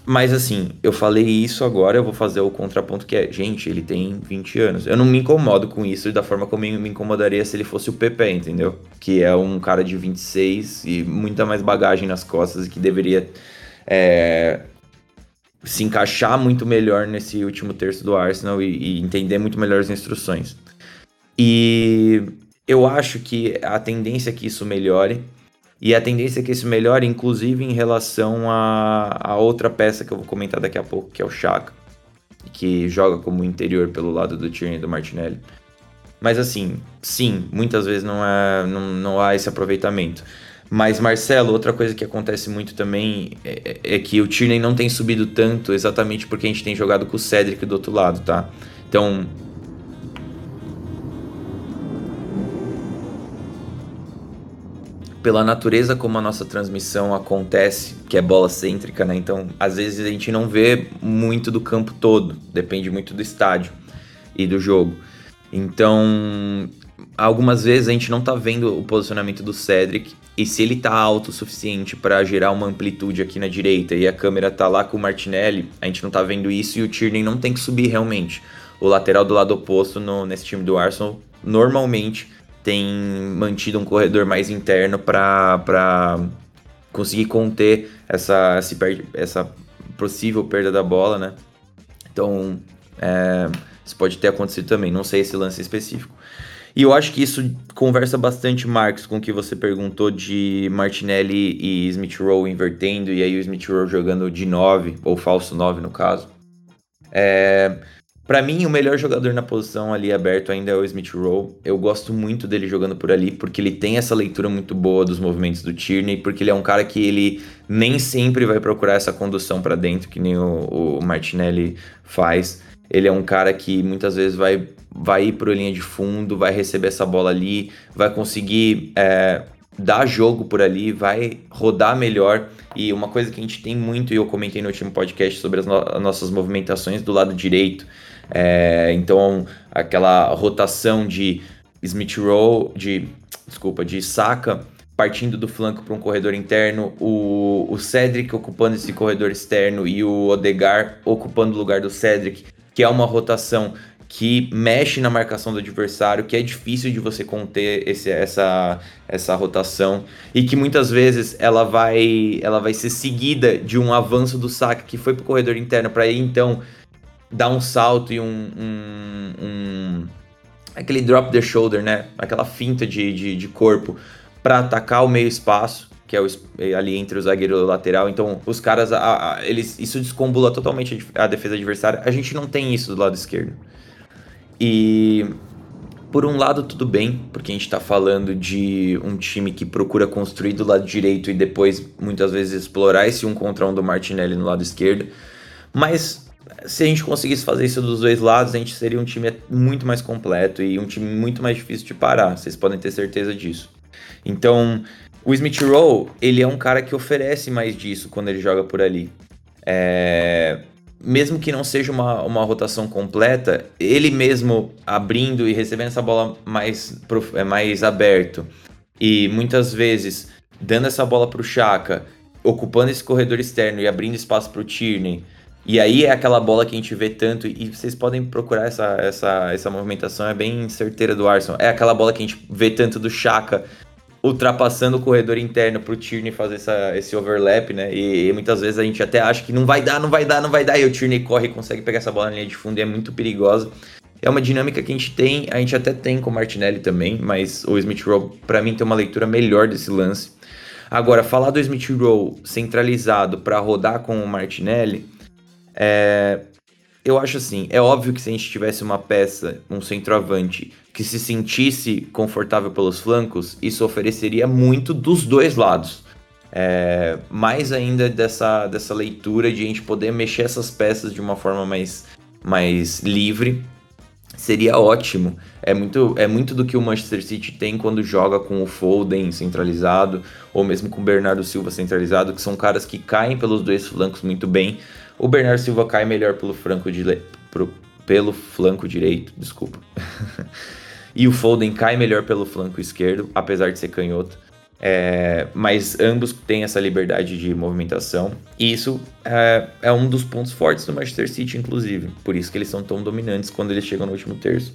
Mas assim, eu falei isso agora, eu vou fazer o contraponto que é, gente, ele tem 20 anos. Eu não me incomodo com isso da forma como me incomodaria se ele fosse o Pepe, entendeu? Que é um cara de 26 e muita mais bagagem nas costas e que deveria é, se encaixar muito melhor nesse último terço do Arsenal e, e, entender muito melhor as instruções. E eu acho que a tendência é que isso melhore. E a tendência é que isso melhore, inclusive em relação a, a outra peça que eu vou comentar daqui a pouco, que é o Chaka, que joga como interior pelo lado do Tierney e do Martinelli. Mas assim, sim, muitas vezes não, é, não, não há esse aproveitamento. Mas, Marcelo, outra coisa que acontece muito também é, é, que o Tierney não tem subido tanto exatamente porque a gente tem jogado com o Cedric do outro lado, tá? Então. Pela natureza como a nossa transmissão acontece, que é bola cêntrica, né? Então, às vezes a gente não vê muito do campo todo, depende muito do estádio e do jogo. Então, algumas vezes a gente não tá vendo o posicionamento do Cedric e se ele tá alto o suficiente para gerar uma amplitude aqui na direita e a câmera tá lá com o Martinelli, a gente não tá vendo isso e o Tierney não tem que subir realmente. O lateral do lado oposto no, nesse time do Arsenal normalmente tem mantido um corredor mais interno para conseguir conter essa, essa, possível perda da bola, né? Então, é, isso pode ter acontecido também, não sei esse lance específico. E eu acho que isso conversa bastante, Marcos, com o que você perguntou de Martinelli e Smith Rowe invertendo, e aí o Smith Rowe jogando de 9, ou falso 9 no caso. É, para mim, o melhor jogador na posição ali aberto ainda é o Smith Rowe. Eu gosto muito dele jogando por ali, porque ele tem essa leitura muito boa dos movimentos do Tierney, porque ele é um cara que ele nem sempre vai procurar essa condução para dentro, que nem o, o Martinelli faz. Ele é um cara que muitas vezes vai vai ir para a linha de fundo, vai receber essa bola ali, vai conseguir é, dar jogo por ali, vai rodar melhor. E uma coisa que a gente tem muito, e eu comentei no último podcast sobre as, no as nossas movimentações do lado direito. É, então, aquela rotação de Smith Rowe, de desculpa, de Saka partindo do flanco para um corredor interno, o, o Cedric ocupando esse corredor externo e o Odegar ocupando o lugar do Cedric, que é uma rotação que mexe na marcação do adversário, que é difícil de você conter esse, essa, essa rotação e que muitas vezes ela vai, ela vai ser seguida de um avanço do saque que foi para o corredor interno para então dar um salto e um, um, um, aquele drop the shoulder, né? Aquela finta de, de, de corpo para atacar o meio espaço que é o, ali entre o zagueiro e o lateral. Então, os caras, a, a, eles, isso descombula totalmente a defesa adversária. A gente não tem isso do lado esquerdo. E Por um lado, tudo bem, porque a gente está falando de um time que procura construir do lado direito e depois, muitas vezes, explorar esse um contra um do Martinelli no lado esquerdo. Mas se a gente conseguisse fazer isso dos dois lados, a gente seria um time muito mais completo e um time muito mais difícil de parar. Vocês podem ter certeza disso. Então, o Smith Rowe, ele é um cara que oferece mais disso quando ele joga por ali. É... Mesmo que não seja uma, uma rotação completa, ele mesmo abrindo e recebendo essa bola mais, é, mais aberto e muitas vezes dando essa bola para o Chaka, ocupando esse corredor externo e abrindo espaço para o Tierney, e aí é aquela bola que a gente vê tanto, e vocês podem procurar essa, essa, essa movimentação, é bem certeira do Arsenal. É aquela bola que a gente vê tanto do Chaka ultrapassando o corredor interno pro Tierney fazer essa, esse overlap, né? E, e, muitas vezes a gente até acha que não vai dar, não vai dar, não vai dar, e o Tierney corre e consegue pegar essa bola na linha de fundo e é muito perigosa. É uma dinâmica que a gente tem, a gente até tem com o Martinelli também, mas o Smith Rowe, para mim, tem uma leitura melhor desse lance. Agora, falar do Smith Rowe centralizado para rodar com o Martinelli é, eu acho assim, é óbvio que se a gente tivesse uma peça, um centroavante, que se sentisse confortável pelos flancos, isso ofereceria muito dos dois lados. É, mais ainda dessa, dessa leitura de a gente poder mexer essas peças de uma forma mais, mais livre seria ótimo. É muito, é muito do que o Manchester City tem quando joga com o Foden centralizado, ou mesmo com o Bernardo Silva centralizado, que são caras que caem pelos dois flancos muito bem, o Bernardo Silva cai melhor pelo flanco, de, pro, pelo flanco direito, desculpa. e o Foden cai melhor pelo flanco esquerdo, apesar de ser canhoto. É, mas ambos têm essa liberdade de movimentação. E isso é, é, um dos pontos fortes do Manchester City, inclusive. Por isso que eles são tão dominantes quando eles chegam no último terço.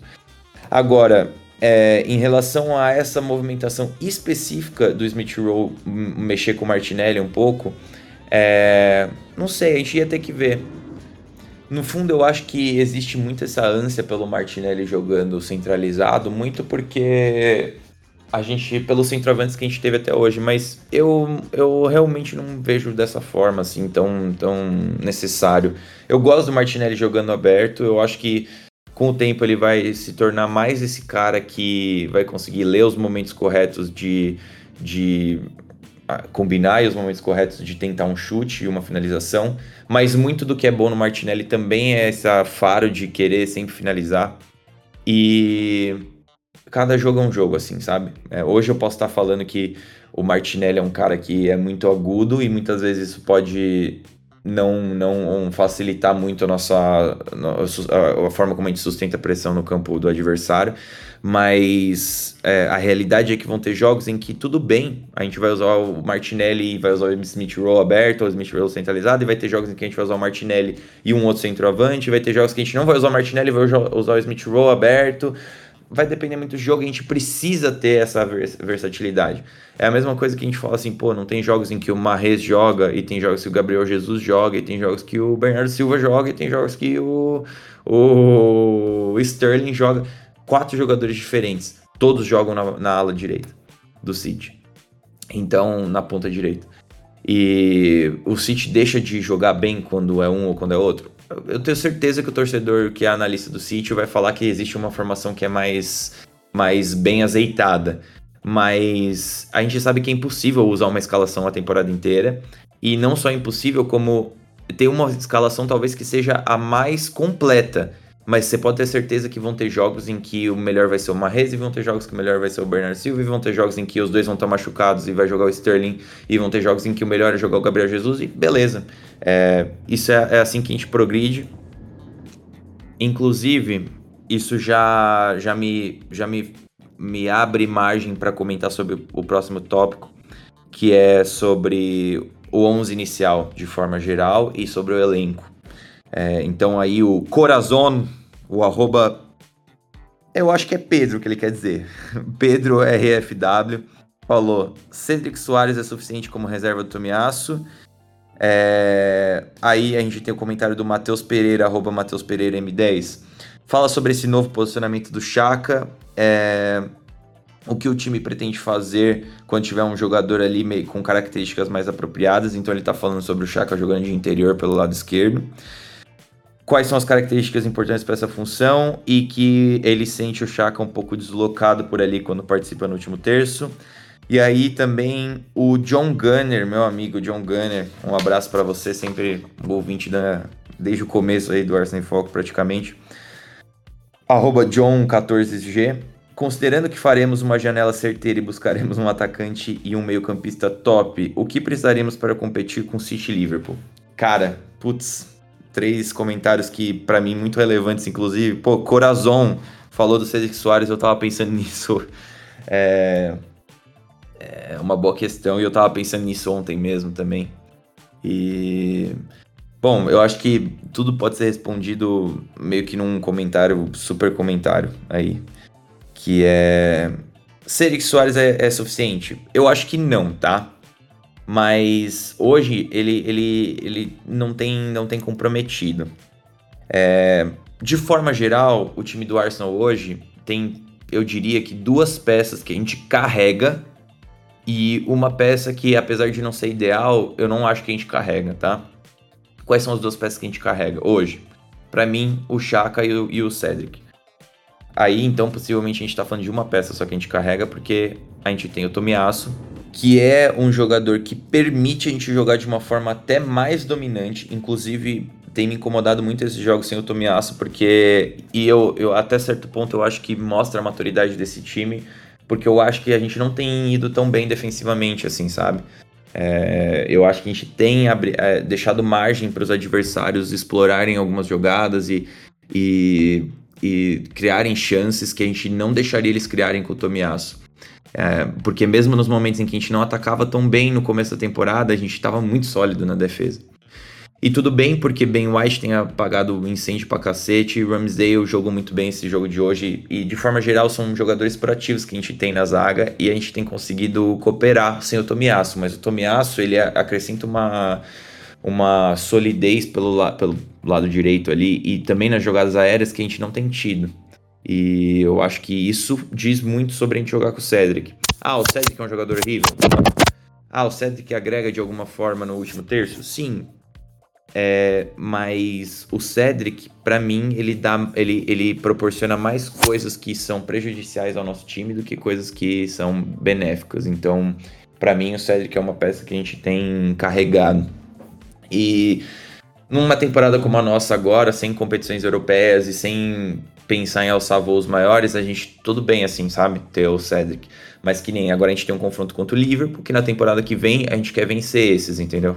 Agora, é, em relação a essa movimentação específica do Smith Rowe mexer com o Martinelli um pouco, é, não sei, a gente ia ter que ver. No fundo, eu acho que existe muito essa ânsia pelo Martinelli jogando centralizado, muito porque a gente, pelos centroavantes que a gente teve até hoje, mas eu, eu realmente não vejo dessa forma, assim, tão, tão necessário. Eu gosto do Martinelli jogando aberto, eu acho que com o tempo ele vai se tornar mais esse cara que vai conseguir ler os momentos corretos de, de combinar os momentos corretos de tentar um chute e uma finalização, mas muito do que é bom no Martinelli também é esse faro de querer sempre finalizar. E cada jogo é um jogo, assim, sabe? É, hoje eu posso estar falando que o Martinelli é um cara que é muito agudo e muitas vezes isso pode não, não facilitar muito a nossa a, forma como a gente sustenta a pressão no campo do adversário, mas é, a realidade é que vão ter jogos em que tudo bem, a gente vai usar o Martinelli e vai usar o Smith Rowe aberto, ou o Smith Rowe centralizado, e vai ter jogos em que a gente vai usar o Martinelli e um outro centroavante, vai ter jogos que a gente não vai usar o Martinelli vai usar o Smith Rowe aberto, vai depender muito do jogo a gente precisa ter essa vers versatilidade. É a mesma coisa que a gente fala assim, pô, não tem jogos em que o Marrez joga e tem jogos que o Gabriel Jesus joga e tem jogos que o Bernardo Silva joga e tem jogos que o, o Sterling joga. Quatro jogadores diferentes, todos jogam na, na ala direita do City. Então, na ponta direita. E o City deixa de jogar bem quando é um ou quando é outro eu tenho certeza que o torcedor que é analista do sítio vai falar que existe uma formação que é mais, mais bem azeitada. Mas a gente sabe que é impossível usar uma escalação a temporada inteira. E não só impossível, como tem uma escalação talvez que seja a mais completa. Mas você pode ter certeza que vão ter jogos em que o melhor vai ser o Mahrez e vão ter jogos que o melhor vai ser o Bernardo Silva e vão ter jogos em que os dois vão estar machucados e vai jogar o Sterling e vão ter jogos em que o melhor é jogar o Gabriel Jesus e beleza. É, isso é, é assim que a gente progride. Inclusive, isso já, já, me, já me, me abre margem para comentar sobre o próximo tópico, que é sobre o 11 inicial de forma geral e sobre o elenco. É, então aí o Corazon, o arroba. Eu acho que é Pedro que ele quer dizer. Pedro RFW falou: Cedric Soares é suficiente como reserva do Tomiaço. É, aí a gente tem o comentário do Matheus Pereira, arroba Matheus Pereira M10. Fala sobre esse novo posicionamento do Chaka. É, o que o time pretende fazer quando tiver um jogador ali meio, com características mais apropriadas. Então ele está falando sobre o Chaka jogando de interior pelo lado esquerdo. Quais são as características importantes para essa função e que ele sente o Chaka um pouco deslocado por ali quando participa no último terço. E aí também o John Gunner, meu amigo John Gunner, um abraço para você, sempre um ouvinte da, desde o começo aí do Arsenal em Foco praticamente. Arroba John14G. Considerando que faremos uma janela certeira e buscaremos um atacante e um meio-campista top, o que precisaremos para competir com City Liverpool? Cara, putz, três comentários que para mim muito relevantes, inclusive. Pô, Corazon falou do Cedric Soares, eu tava pensando nisso. É, é uma boa questão e eu tava pensando nisso ontem mesmo também. E bom, eu acho que tudo pode ser respondido meio que num comentário, super comentário aí que é. Cedric Soares é, é suficiente? Eu acho que não, tá? Mas hoje ele, ele, ele não, tem, não tem comprometido. É, de forma geral, o time do Arsenal hoje tem, eu diria que duas peças que a gente carrega e uma peça que, apesar de não ser ideal, eu não acho que a gente carrega, tá? Quais são as duas peças que a gente carrega hoje? Para mim, o Chaka e o, e o Cedric. Aí, então, possivelmente a gente tá falando de uma peça só que a gente carrega, porque a gente tem o Tomiasso, que é um jogador que permite a gente jogar de uma forma até mais dominante. Inclusive, tem me incomodado muito esses jogos sem o Tomiasso, porque. E eu, eu, até certo ponto, eu acho que mostra a maturidade desse time, porque eu acho que a gente não tem ido tão bem defensivamente, assim, sabe? É, eu acho que a gente tem é, deixado margem para os adversários explorarem algumas jogadas e, e e criarem chances que a gente não deixaria eles criarem com o Tomiasso. É, porque mesmo nos momentos em que a gente não atacava tão bem no começo da temporada, a gente estava muito sólido na defesa. E tudo bem, porque Ben White tem apagado o incêndio pra cacete, Ramsdale jogou muito bem esse jogo de hoje, e de forma geral são jogadores proativos que a gente tem na zaga, e a gente tem conseguido cooperar sem o Tomiasso, mas o Tomiasso ele acrescenta uma uma solidez pelo, la pelo lado direito ali e também nas jogadas aéreas que a gente não tem tido. E eu acho que isso diz muito sobre a gente jogar com o Cedric. Ah, o Cedric é um jogador horrível? Ah, o Cedric agrega de alguma forma no último terço? Sim. É, mas o Cedric, para mim, ele dá, ele, ele proporciona mais coisas que são prejudiciais ao nosso time do que coisas que são benéficas. Então, para mim, o Cedric é uma peça que a gente tem carregado. E numa temporada como a nossa agora, sem competições europeias e sem pensar em alçar voos maiores, a gente tudo bem assim, sabe? Ter o Cedric. Mas que nem agora a gente tem um confronto contra o Liverpool, que na temporada que vem a gente quer vencer esses, entendeu?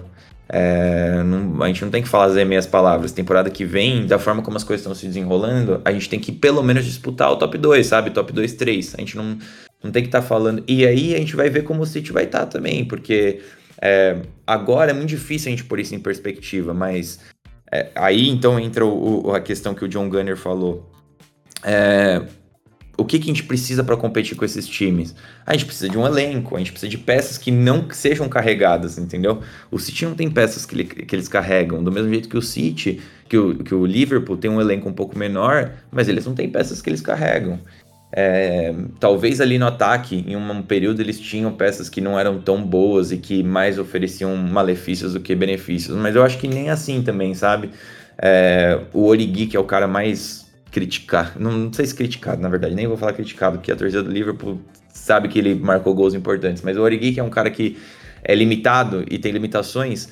É, não, a gente não tem que fazer meias palavras. Temporada que vem, da forma como as coisas estão se desenrolando, a gente tem que pelo menos disputar o top 2, sabe? Top 2, 3. A gente não, não tem que estar tá falando. E aí a gente vai ver como o City vai estar tá também, porque é, agora é muito difícil a gente pôr isso em perspectiva, mas é, aí então entra o, o, a questão que o John Gunner falou. É, o que, que a gente precisa para competir com esses times? A gente precisa de um elenco, a gente precisa de peças que não sejam carregadas, entendeu? O City não tem peças que, que eles carregam, do mesmo jeito que o City, que o, que o Liverpool tem um elenco um pouco menor, mas eles não têm peças que eles carregam. É, talvez ali no ataque, em um período, eles tinham peças que não eram tão boas e que mais ofereciam malefícios do que benefícios, mas eu acho que nem assim também, sabe? É, o Origi, que é o cara mais criticado, não, não sei se criticado, na verdade, nem vou falar criticado, porque a torcida do Liverpool sabe que ele marcou gols importantes, mas o Origi, que é um cara que é limitado e tem limitações,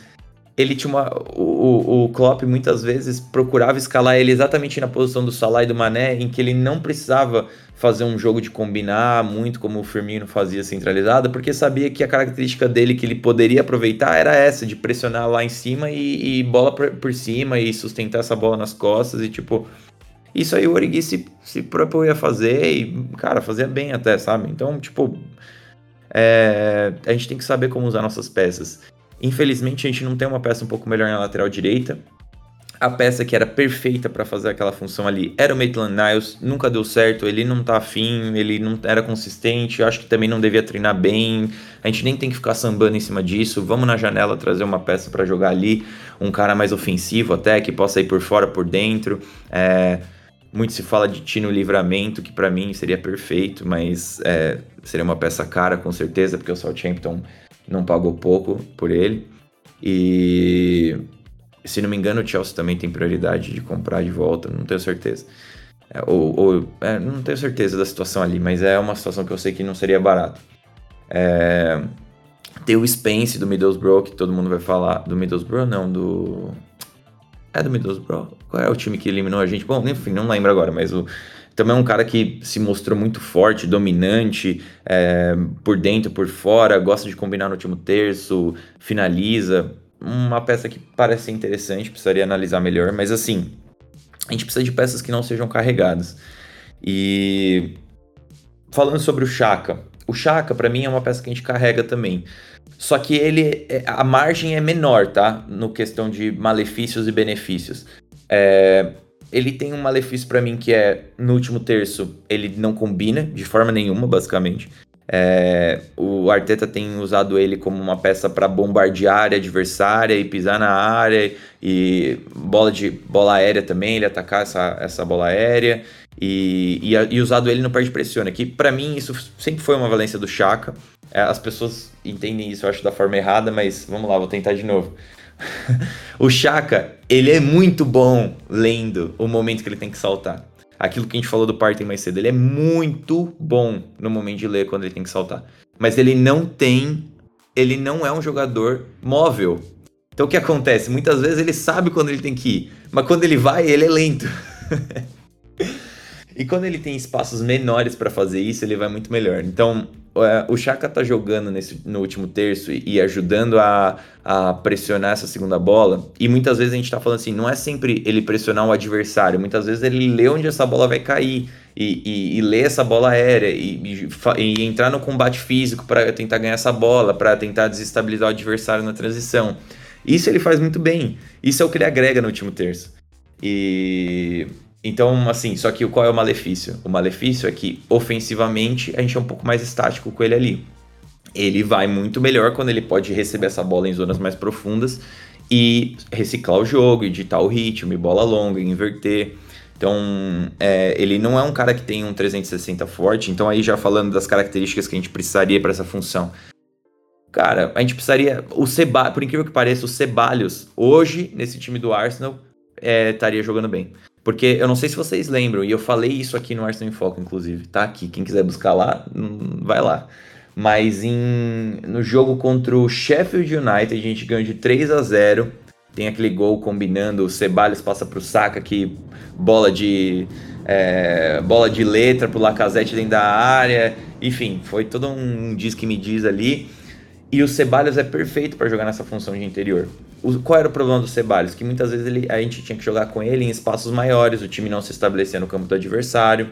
ele tinha uma. O, o Klopp muitas vezes procurava escalar ele exatamente na posição do Salah e do Mané, em que ele não precisava fazer um jogo de combinar muito como o Firmino fazia centralizado, porque sabia que a característica dele que ele poderia aproveitar era essa, de pressionar lá em cima e, e bola por, por, cima e sustentar essa bola nas costas e tipo. Isso aí o Origi se, se propôs a fazer e, cara, fazia bem até, sabe? Então, tipo, é, a gente tem que saber como usar nossas peças. Infelizmente, a gente não tem uma peça um pouco melhor na lateral direita. A peça que era perfeita para fazer aquela função ali era o Maitland Niles, nunca deu certo, ele não tá afim, ele não era consistente, acho que também não devia treinar bem. A gente nem tem que ficar sambando em cima disso. Vamos na janela trazer uma peça para jogar ali, um cara mais ofensivo até, que possa ir por fora, por dentro. É, muito se fala de Tino Livramento, que para mim seria perfeito, mas é, seria uma peça cara com certeza, porque o Southampton não pagou pouco por ele. E Se não me engano, o Chelsea também tem prioridade de comprar de volta, não tenho certeza. É, ou, ou é, não tenho certeza da situação ali, mas é uma situação que eu sei que não seria barato. É, tem o Spence do Middlesbrough, que todo mundo vai falar. Do Middlesbrough, não, do. É do Middlesbrough? Qual é o time que eliminou a gente? Bom, enfim, não lembro agora, mas o. Também é um cara que se mostrou muito forte, dominante, é, por dentro, por fora, gosta de combinar no último terço, finaliza uma peça que parece interessante, precisaria analisar melhor, mas assim, a gente precisa de peças que não sejam carregadas. E falando sobre o Chaka, o Chaka para mim é uma peça que a gente carrega também. Só que ele é, a margem é menor, tá? No questão de malefícios e benefícios. É, ele tem um malefício para mim que é no último terço ele não combina de forma nenhuma, basicamente. É, o Arteta tem usado ele como uma peça para bombardear a adversária e pisar na área e bola de bola aérea também, ele atacar essa, essa bola aérea e, e, e usado ele no par de pressione, que para mim isso sempre foi uma valência do Chaka. É, as pessoas entendem isso, eu acho, da forma errada, mas vamos lá, vou tentar de novo. o Chaka, ele é muito bom lendo o momento que ele tem que saltar aquilo que a gente falou do Partem mais cedo, ele é muito bom no momento de ler quando ele tem que saltar. Mas ele não tem. Ele não é um jogador móvel. Então o que acontece? Muitas vezes ele sabe quando ele tem que ir, mas quando ele vai, ele é lento. e quando ele tem espaços menores para fazer isso, ele vai muito melhor. Então, é, o Chaka tá jogando nesse, no último terço e, e, ajudando a, a pressionar essa segunda bola. E muitas vezes a gente tá falando assim, não é sempre ele pressionar o adversário, muitas vezes ele lê onde essa bola vai cair. E, e, e lê essa bola aérea e, e entrar no combate físico para tentar ganhar essa bola, para tentar desestabilizar o adversário na transição. Isso ele faz muito bem. Isso é o que ele agrega no último terço. E então, assim, só que qual é o malefício? O malefício é que, ofensivamente, a gente é um pouco mais estático com ele ali. Ele vai muito melhor quando ele pode receber essa bola em zonas mais profundas e reciclar o jogo, editar o ritmo, e bola longa, inverter. Então, é, ele não é um cara que tem um 360 forte. Então, aí já falando das características que a gente precisaria para essa função. Cara, a gente precisaria. O Seba, por incrível que pareça, o Ceballos, hoje, nesse time do Arsenal, é, estaria jogando bem. Porque eu não sei se vocês lembram, e eu falei isso aqui no Arsenal em Foco, inclusive, tá aqui. Quem quiser buscar lá, hum, vai lá. Mas em, no jogo contra o Sheffield United, a gente ganhou de 3 a 0 Tem aquele gol combinando, o Ceballos passa pro Saka, que bola de é, bola de letra pro Lacazette dentro da área. Enfim, foi todo um diz que me diz ali. E o Ceballos é perfeito para jogar nessa função de interior. O, qual era o problema do Ceballos? Que muitas vezes ele, a gente tinha que jogar com ele em espaços maiores, o time não se estabelecia no campo do adversário.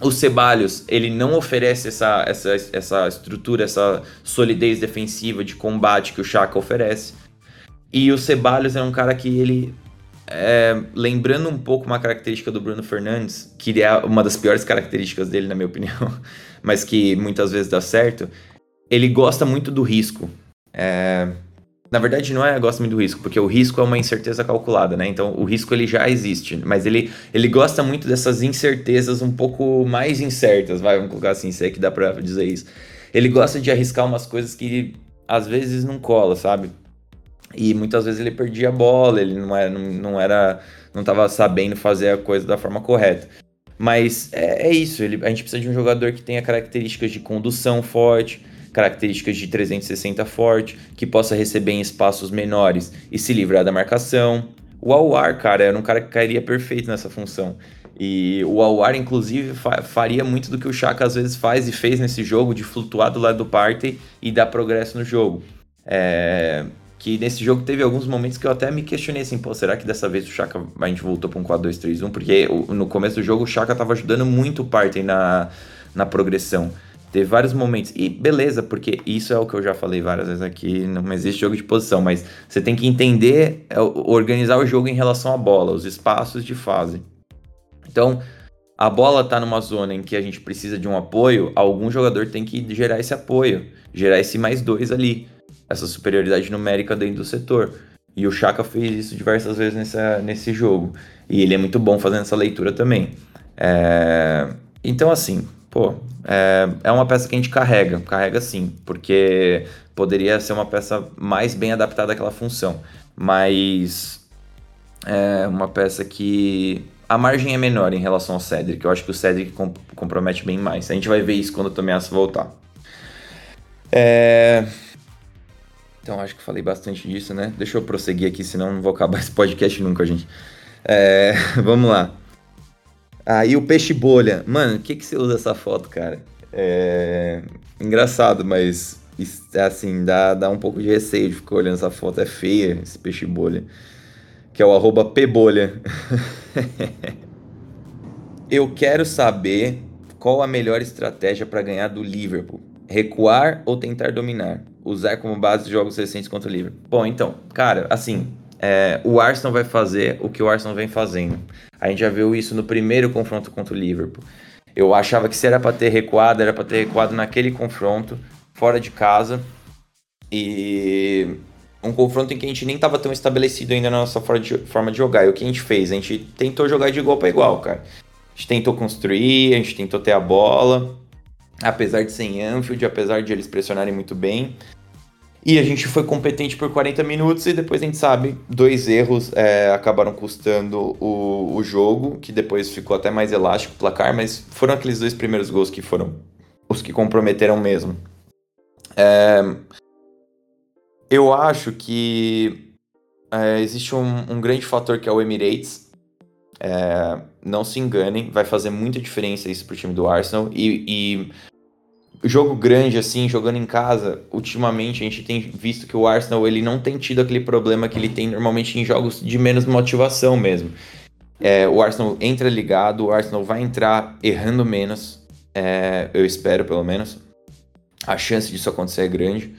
O Ceballos, ele não oferece essa, essa, essa estrutura, essa solidez defensiva de combate que o Chaka oferece. E o Ceballos é um cara que ele é, lembrando um pouco uma característica do Bruno Fernandes, que é uma das piores características dele, na minha opinião, mas que muitas vezes dá certo, ele gosta muito do risco. É... Na verdade, não é gosta muito do risco, porque o risco é uma incerteza calculada, né? Então, o risco ele já existe, mas ele, ele gosta muito dessas incertezas um pouco mais incertas, vai, vamos colocar assim, sei que dá pra dizer isso. Ele gosta de arriscar umas coisas que às vezes não cola, sabe? E muitas vezes ele perdia a bola, ele não era, não, não era, não tava sabendo fazer a coisa da forma correta. Mas é, é isso, ele, a gente precisa de um jogador que tenha características de condução forte, características de 360 forte, que possa receber em espaços menores e se livrar da marcação. O Awar, cara, era um cara que cairia perfeito nessa função. E o Awar, inclusive, fa faria muito do que o Chaka às vezes faz e fez nesse jogo, de flutuar do lado do party e dar progresso no jogo. É... Que nesse jogo teve alguns momentos que eu até me questionei assim, pô, será que dessa vez o Chaka a gente voltou para um 4-2-3-1? Porque no começo do jogo o Chaka tava ajudando muito o party na, na progressão. Teve vários momentos. E beleza, porque isso é o que eu já falei várias vezes aqui. Não existe jogo de posição, mas você tem que entender, é, organizar o jogo em relação à bola, os espaços de fase. Então, a bola está numa zona em que a gente precisa de um apoio, algum jogador tem que gerar esse apoio, gerar esse mais dois ali, essa superioridade numérica dentro do setor. E o Chaka fez isso diversas vezes nessa, nesse jogo. E ele é muito bom fazendo essa leitura também. É... Então, assim, pô, é, é uma peça que a gente carrega, carrega sim, porque poderia ser uma peça mais bem adaptada àquela função. Mas é uma peça que a margem é menor em relação ao Cedric. Eu acho que o Cedric comp compromete bem mais. A gente vai ver isso quando o Tomiasso voltar. É... Então acho que falei bastante disso, né? Deixa eu prosseguir aqui, senão não vou acabar esse podcast nunca, gente. É... Vamos lá. Aí o peixe bolha. Mano, o que, que você usa essa foto, cara? É... Engraçado, mas assim, dá, dá um pouco de receio de ficar olhando essa foto. É feia esse peixe bolha que é o arroba pbolha. Eu quero saber qual a melhor estratégia para ganhar do Liverpool. Recuar ou tentar dominar? Usar como base jogos recentes contra o Liverpool. Bom, então, cara, assim, é, o Arsenal vai fazer o que o Arsenal vem fazendo. A gente já viu isso no primeiro confronto contra o Liverpool. Eu achava que se era para ter recuado, era para ter recuado naquele confronto, fora de casa. E um confronto em que a gente nem estava tão estabelecido ainda na nossa forma de jogar. E o que a gente fez? A gente tentou jogar de igual para igual, cara. A gente tentou construir, a gente tentou ter a bola, apesar de ser em Anfield, apesar de eles pressionarem muito bem. E a gente foi competente por 40 minutos e depois a gente sabe, dois erros é, acabaram custando o, o jogo, que depois ficou até mais elástico o placar, mas foram aqueles dois primeiros gols que foram os que comprometeram mesmo. É, eu acho que é, existe um, um, grande fator que é o Emirates. É, não se enganem, vai fazer muita diferença isso pro time do Arsenal. E, e jogo grande, assim, jogando em casa, ultimamente a gente tem visto que o Arsenal ele não tem tido aquele problema que ele tem normalmente em jogos de menos motivação mesmo. É, o Arsenal entra ligado, o Arsenal vai entrar errando menos, é, eu espero pelo menos. A chance disso acontecer é grande.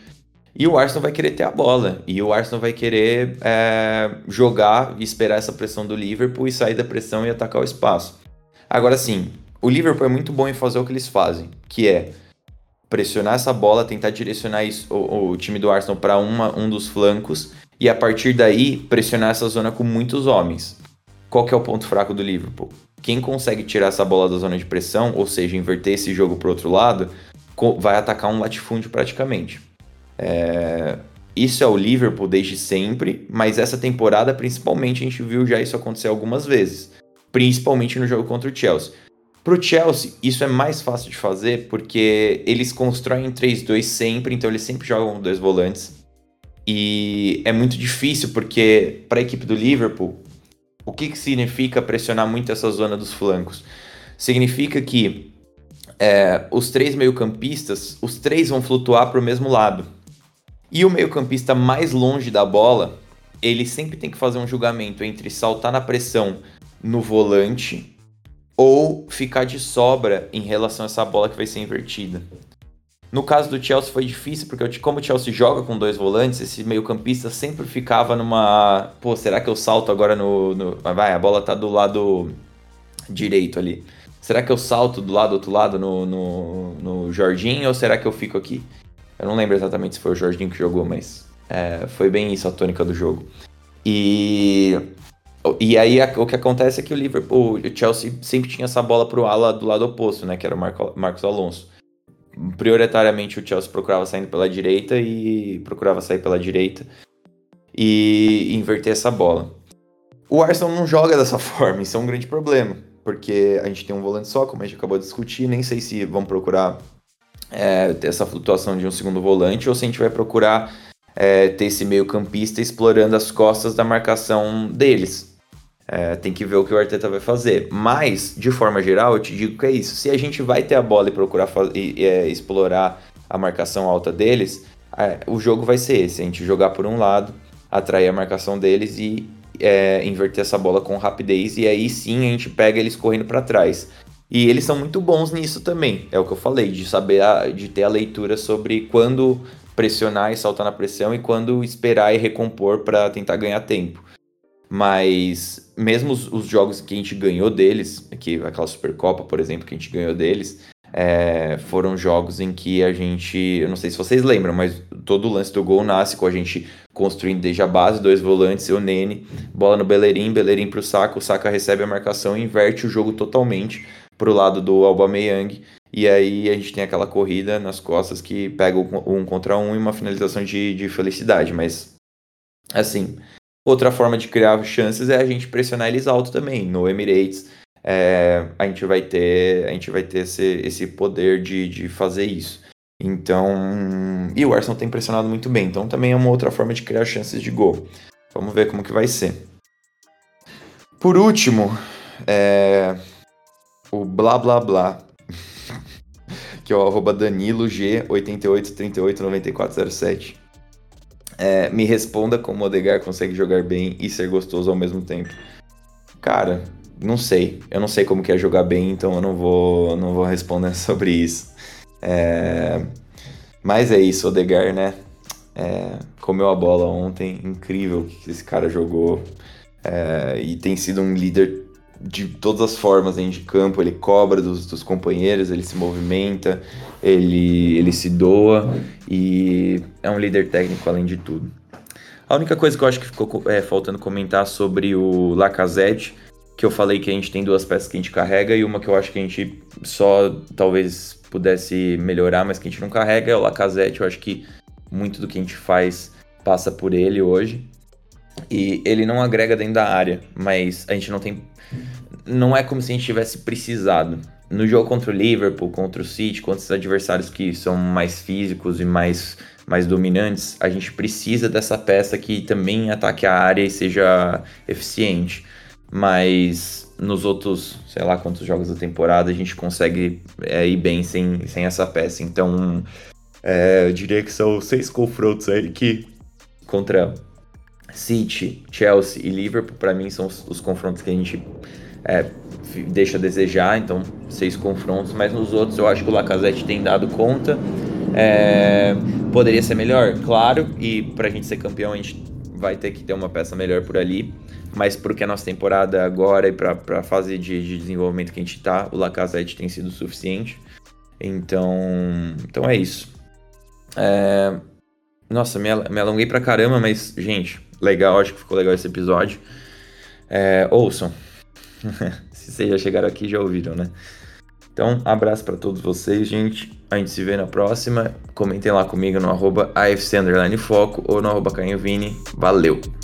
E o Arsenal vai querer ter a bola. E o Arsenal vai querer é, jogar e esperar essa pressão do Liverpool e sair da pressão e atacar o espaço. Agora sim, o Liverpool é muito bom em fazer o que eles fazem, que é pressionar essa bola, tentar direcionar isso, o, o time do Arsenal para um dos flancos e a partir daí pressionar essa zona com muitos homens. Qual que é o ponto fraco do Liverpool? Quem consegue tirar essa bola da zona de pressão, ou seja, inverter esse jogo para outro lado, vai atacar um latifúndio praticamente. É, isso é o Liverpool desde sempre, mas essa temporada principalmente a gente viu já isso acontecer algumas vezes, principalmente no jogo contra o Chelsea. Para o Chelsea, isso é mais fácil de fazer porque eles constroem 3-2 sempre, então eles sempre jogam dois volantes. E é muito difícil porque para a equipe do Liverpool, o que, que significa pressionar muito essa zona dos flancos? Significa que é, os três meio-campistas, os três vão flutuar para o mesmo lado. E o meio-campista mais longe da bola, ele sempre tem que fazer um julgamento entre saltar na pressão no volante ou ficar de sobra em relação a essa bola que vai ser invertida. No caso do Chelsea foi difícil, porque como o Chelsea joga com dois volantes, esse meio-campista sempre ficava numa. Pô, será que eu salto agora no, no. Vai, a bola tá do lado direito ali. Será que eu salto do lado do outro lado no, no, no Jorginho ou será que eu fico aqui? Eu não lembro exatamente se foi o Jorginho que jogou, mas é, foi bem isso a tônica do jogo. E, e aí a, o que acontece é que o Liverpool, o Chelsea sempre tinha essa bola pro ala do lado oposto, né? Que era o Marco, Marcos Alonso. Prioritariamente o Chelsea procurava saindo pela direita e procurava sair pela direita e inverter essa bola. O Arsenal não joga dessa forma, isso é um grande problema, porque a gente tem um volante só, como a gente acabou de discutir, nem sei se vão procurar é, ter essa flutuação de um segundo volante ou se a gente vai procurar é, ter esse meio campista explorando as costas da marcação deles. É, tem que ver o que o Arteta vai fazer. Mas, de forma geral, eu te digo que é isso. Se a gente vai ter a bola e procurar e, é, explorar a marcação alta deles, é, o jogo vai ser esse. A gente jogar por um lado, atrair a marcação deles e é, inverter essa bola com rapidez. E aí sim a gente pega eles correndo para trás. E eles são muito bons nisso também. É o que eu falei, de saber, a, de ter a leitura sobre quando pressionar e saltar na pressão e quando esperar e recompor para tentar ganhar tempo. Mas mesmo os, os, jogos que a gente ganhou deles, que aquela Supercopa, por exemplo, que a gente ganhou deles, é, foram jogos em que a gente, eu não sei se vocês lembram, mas todo o lance do gol nasce com a gente construindo desde a base, dois volantes, o Nene, bola no Bellerin, Bellerin pro Saka, o Saka recebe a marcação e inverte o jogo totalmente pro lado do Aubameyang. E aí a gente tem aquela corrida nas costas que pega um contra um e uma finalização de, de felicidade. Mas, assim, Outra forma de criar chances é a gente pressionar eles alto também. No Emirates, é, a gente vai ter, a gente vai ter esse, esse poder de, de fazer isso. Então, e o Arsenal tem pressionado muito bem, então também é uma outra forma de criar chances de gol. Vamos ver como que vai ser. Por último, é, o blá blá blá, que é o arroba Danilo G88389407. É, me responda como o Odegar consegue jogar bem e ser gostoso ao mesmo tempo. Cara, não sei. Eu não sei como que é jogar bem, então eu não vou, não vou responder sobre isso. É... Mas é isso, Odegar, né? É... Comeu a bola ontem, incrível que esse cara jogou. É... E tem sido um líder de todas as formas dentro de campo. Ele cobra dos, dos companheiros, ele se movimenta, ele, ele se doa e é um líder técnico além de tudo. A única coisa que eu acho que ficou é, faltando comentar sobre o Lacazette que eu falei que a gente tem duas peças que a gente carrega e uma que eu acho que a gente só talvez pudesse melhorar, mas que a gente não carrega é o Lacazette. Eu acho que muito do que a gente faz passa por ele hoje. E ele não agrega dentro da área, mas a gente não tem. Não é como se a gente tivesse precisado. No jogo contra o Liverpool, contra o City, contra os adversários que são mais físicos e mais, mais dominantes, a gente precisa dessa peça que também ataque a área e seja eficiente mas nos outros, sei lá quantos jogos da temporada, a gente consegue é, ir bem sem, sem essa peça. Então, é, eu diria que são seis confrontos aí que contra City, Chelsea e Liverpool, para mim, são os, os, confrontos que a gente é, deixa a desejar. Então, seis confrontos, mas nos outros eu acho que o Lacazette tem dado conta. É, poderia ser melhor, claro, e para a gente ser campeão, a gente vai ter que ter uma peça melhor por ali mas porque a nossa temporada agora e para a fase de, de, desenvolvimento que a gente está, o Lacazette tem sido suficiente. Então, então é isso. É... Nossa, me, me alonguei pra caramba, mas, gente, legal, acho que ficou legal esse episódio. É, ouçam. se vocês já chegaram aqui, já ouviram, né? Então, abraço para todos vocês, gente. A gente se vê na próxima. Comentem lá comigo no arroba AFC Foco ou no arroba Valeu!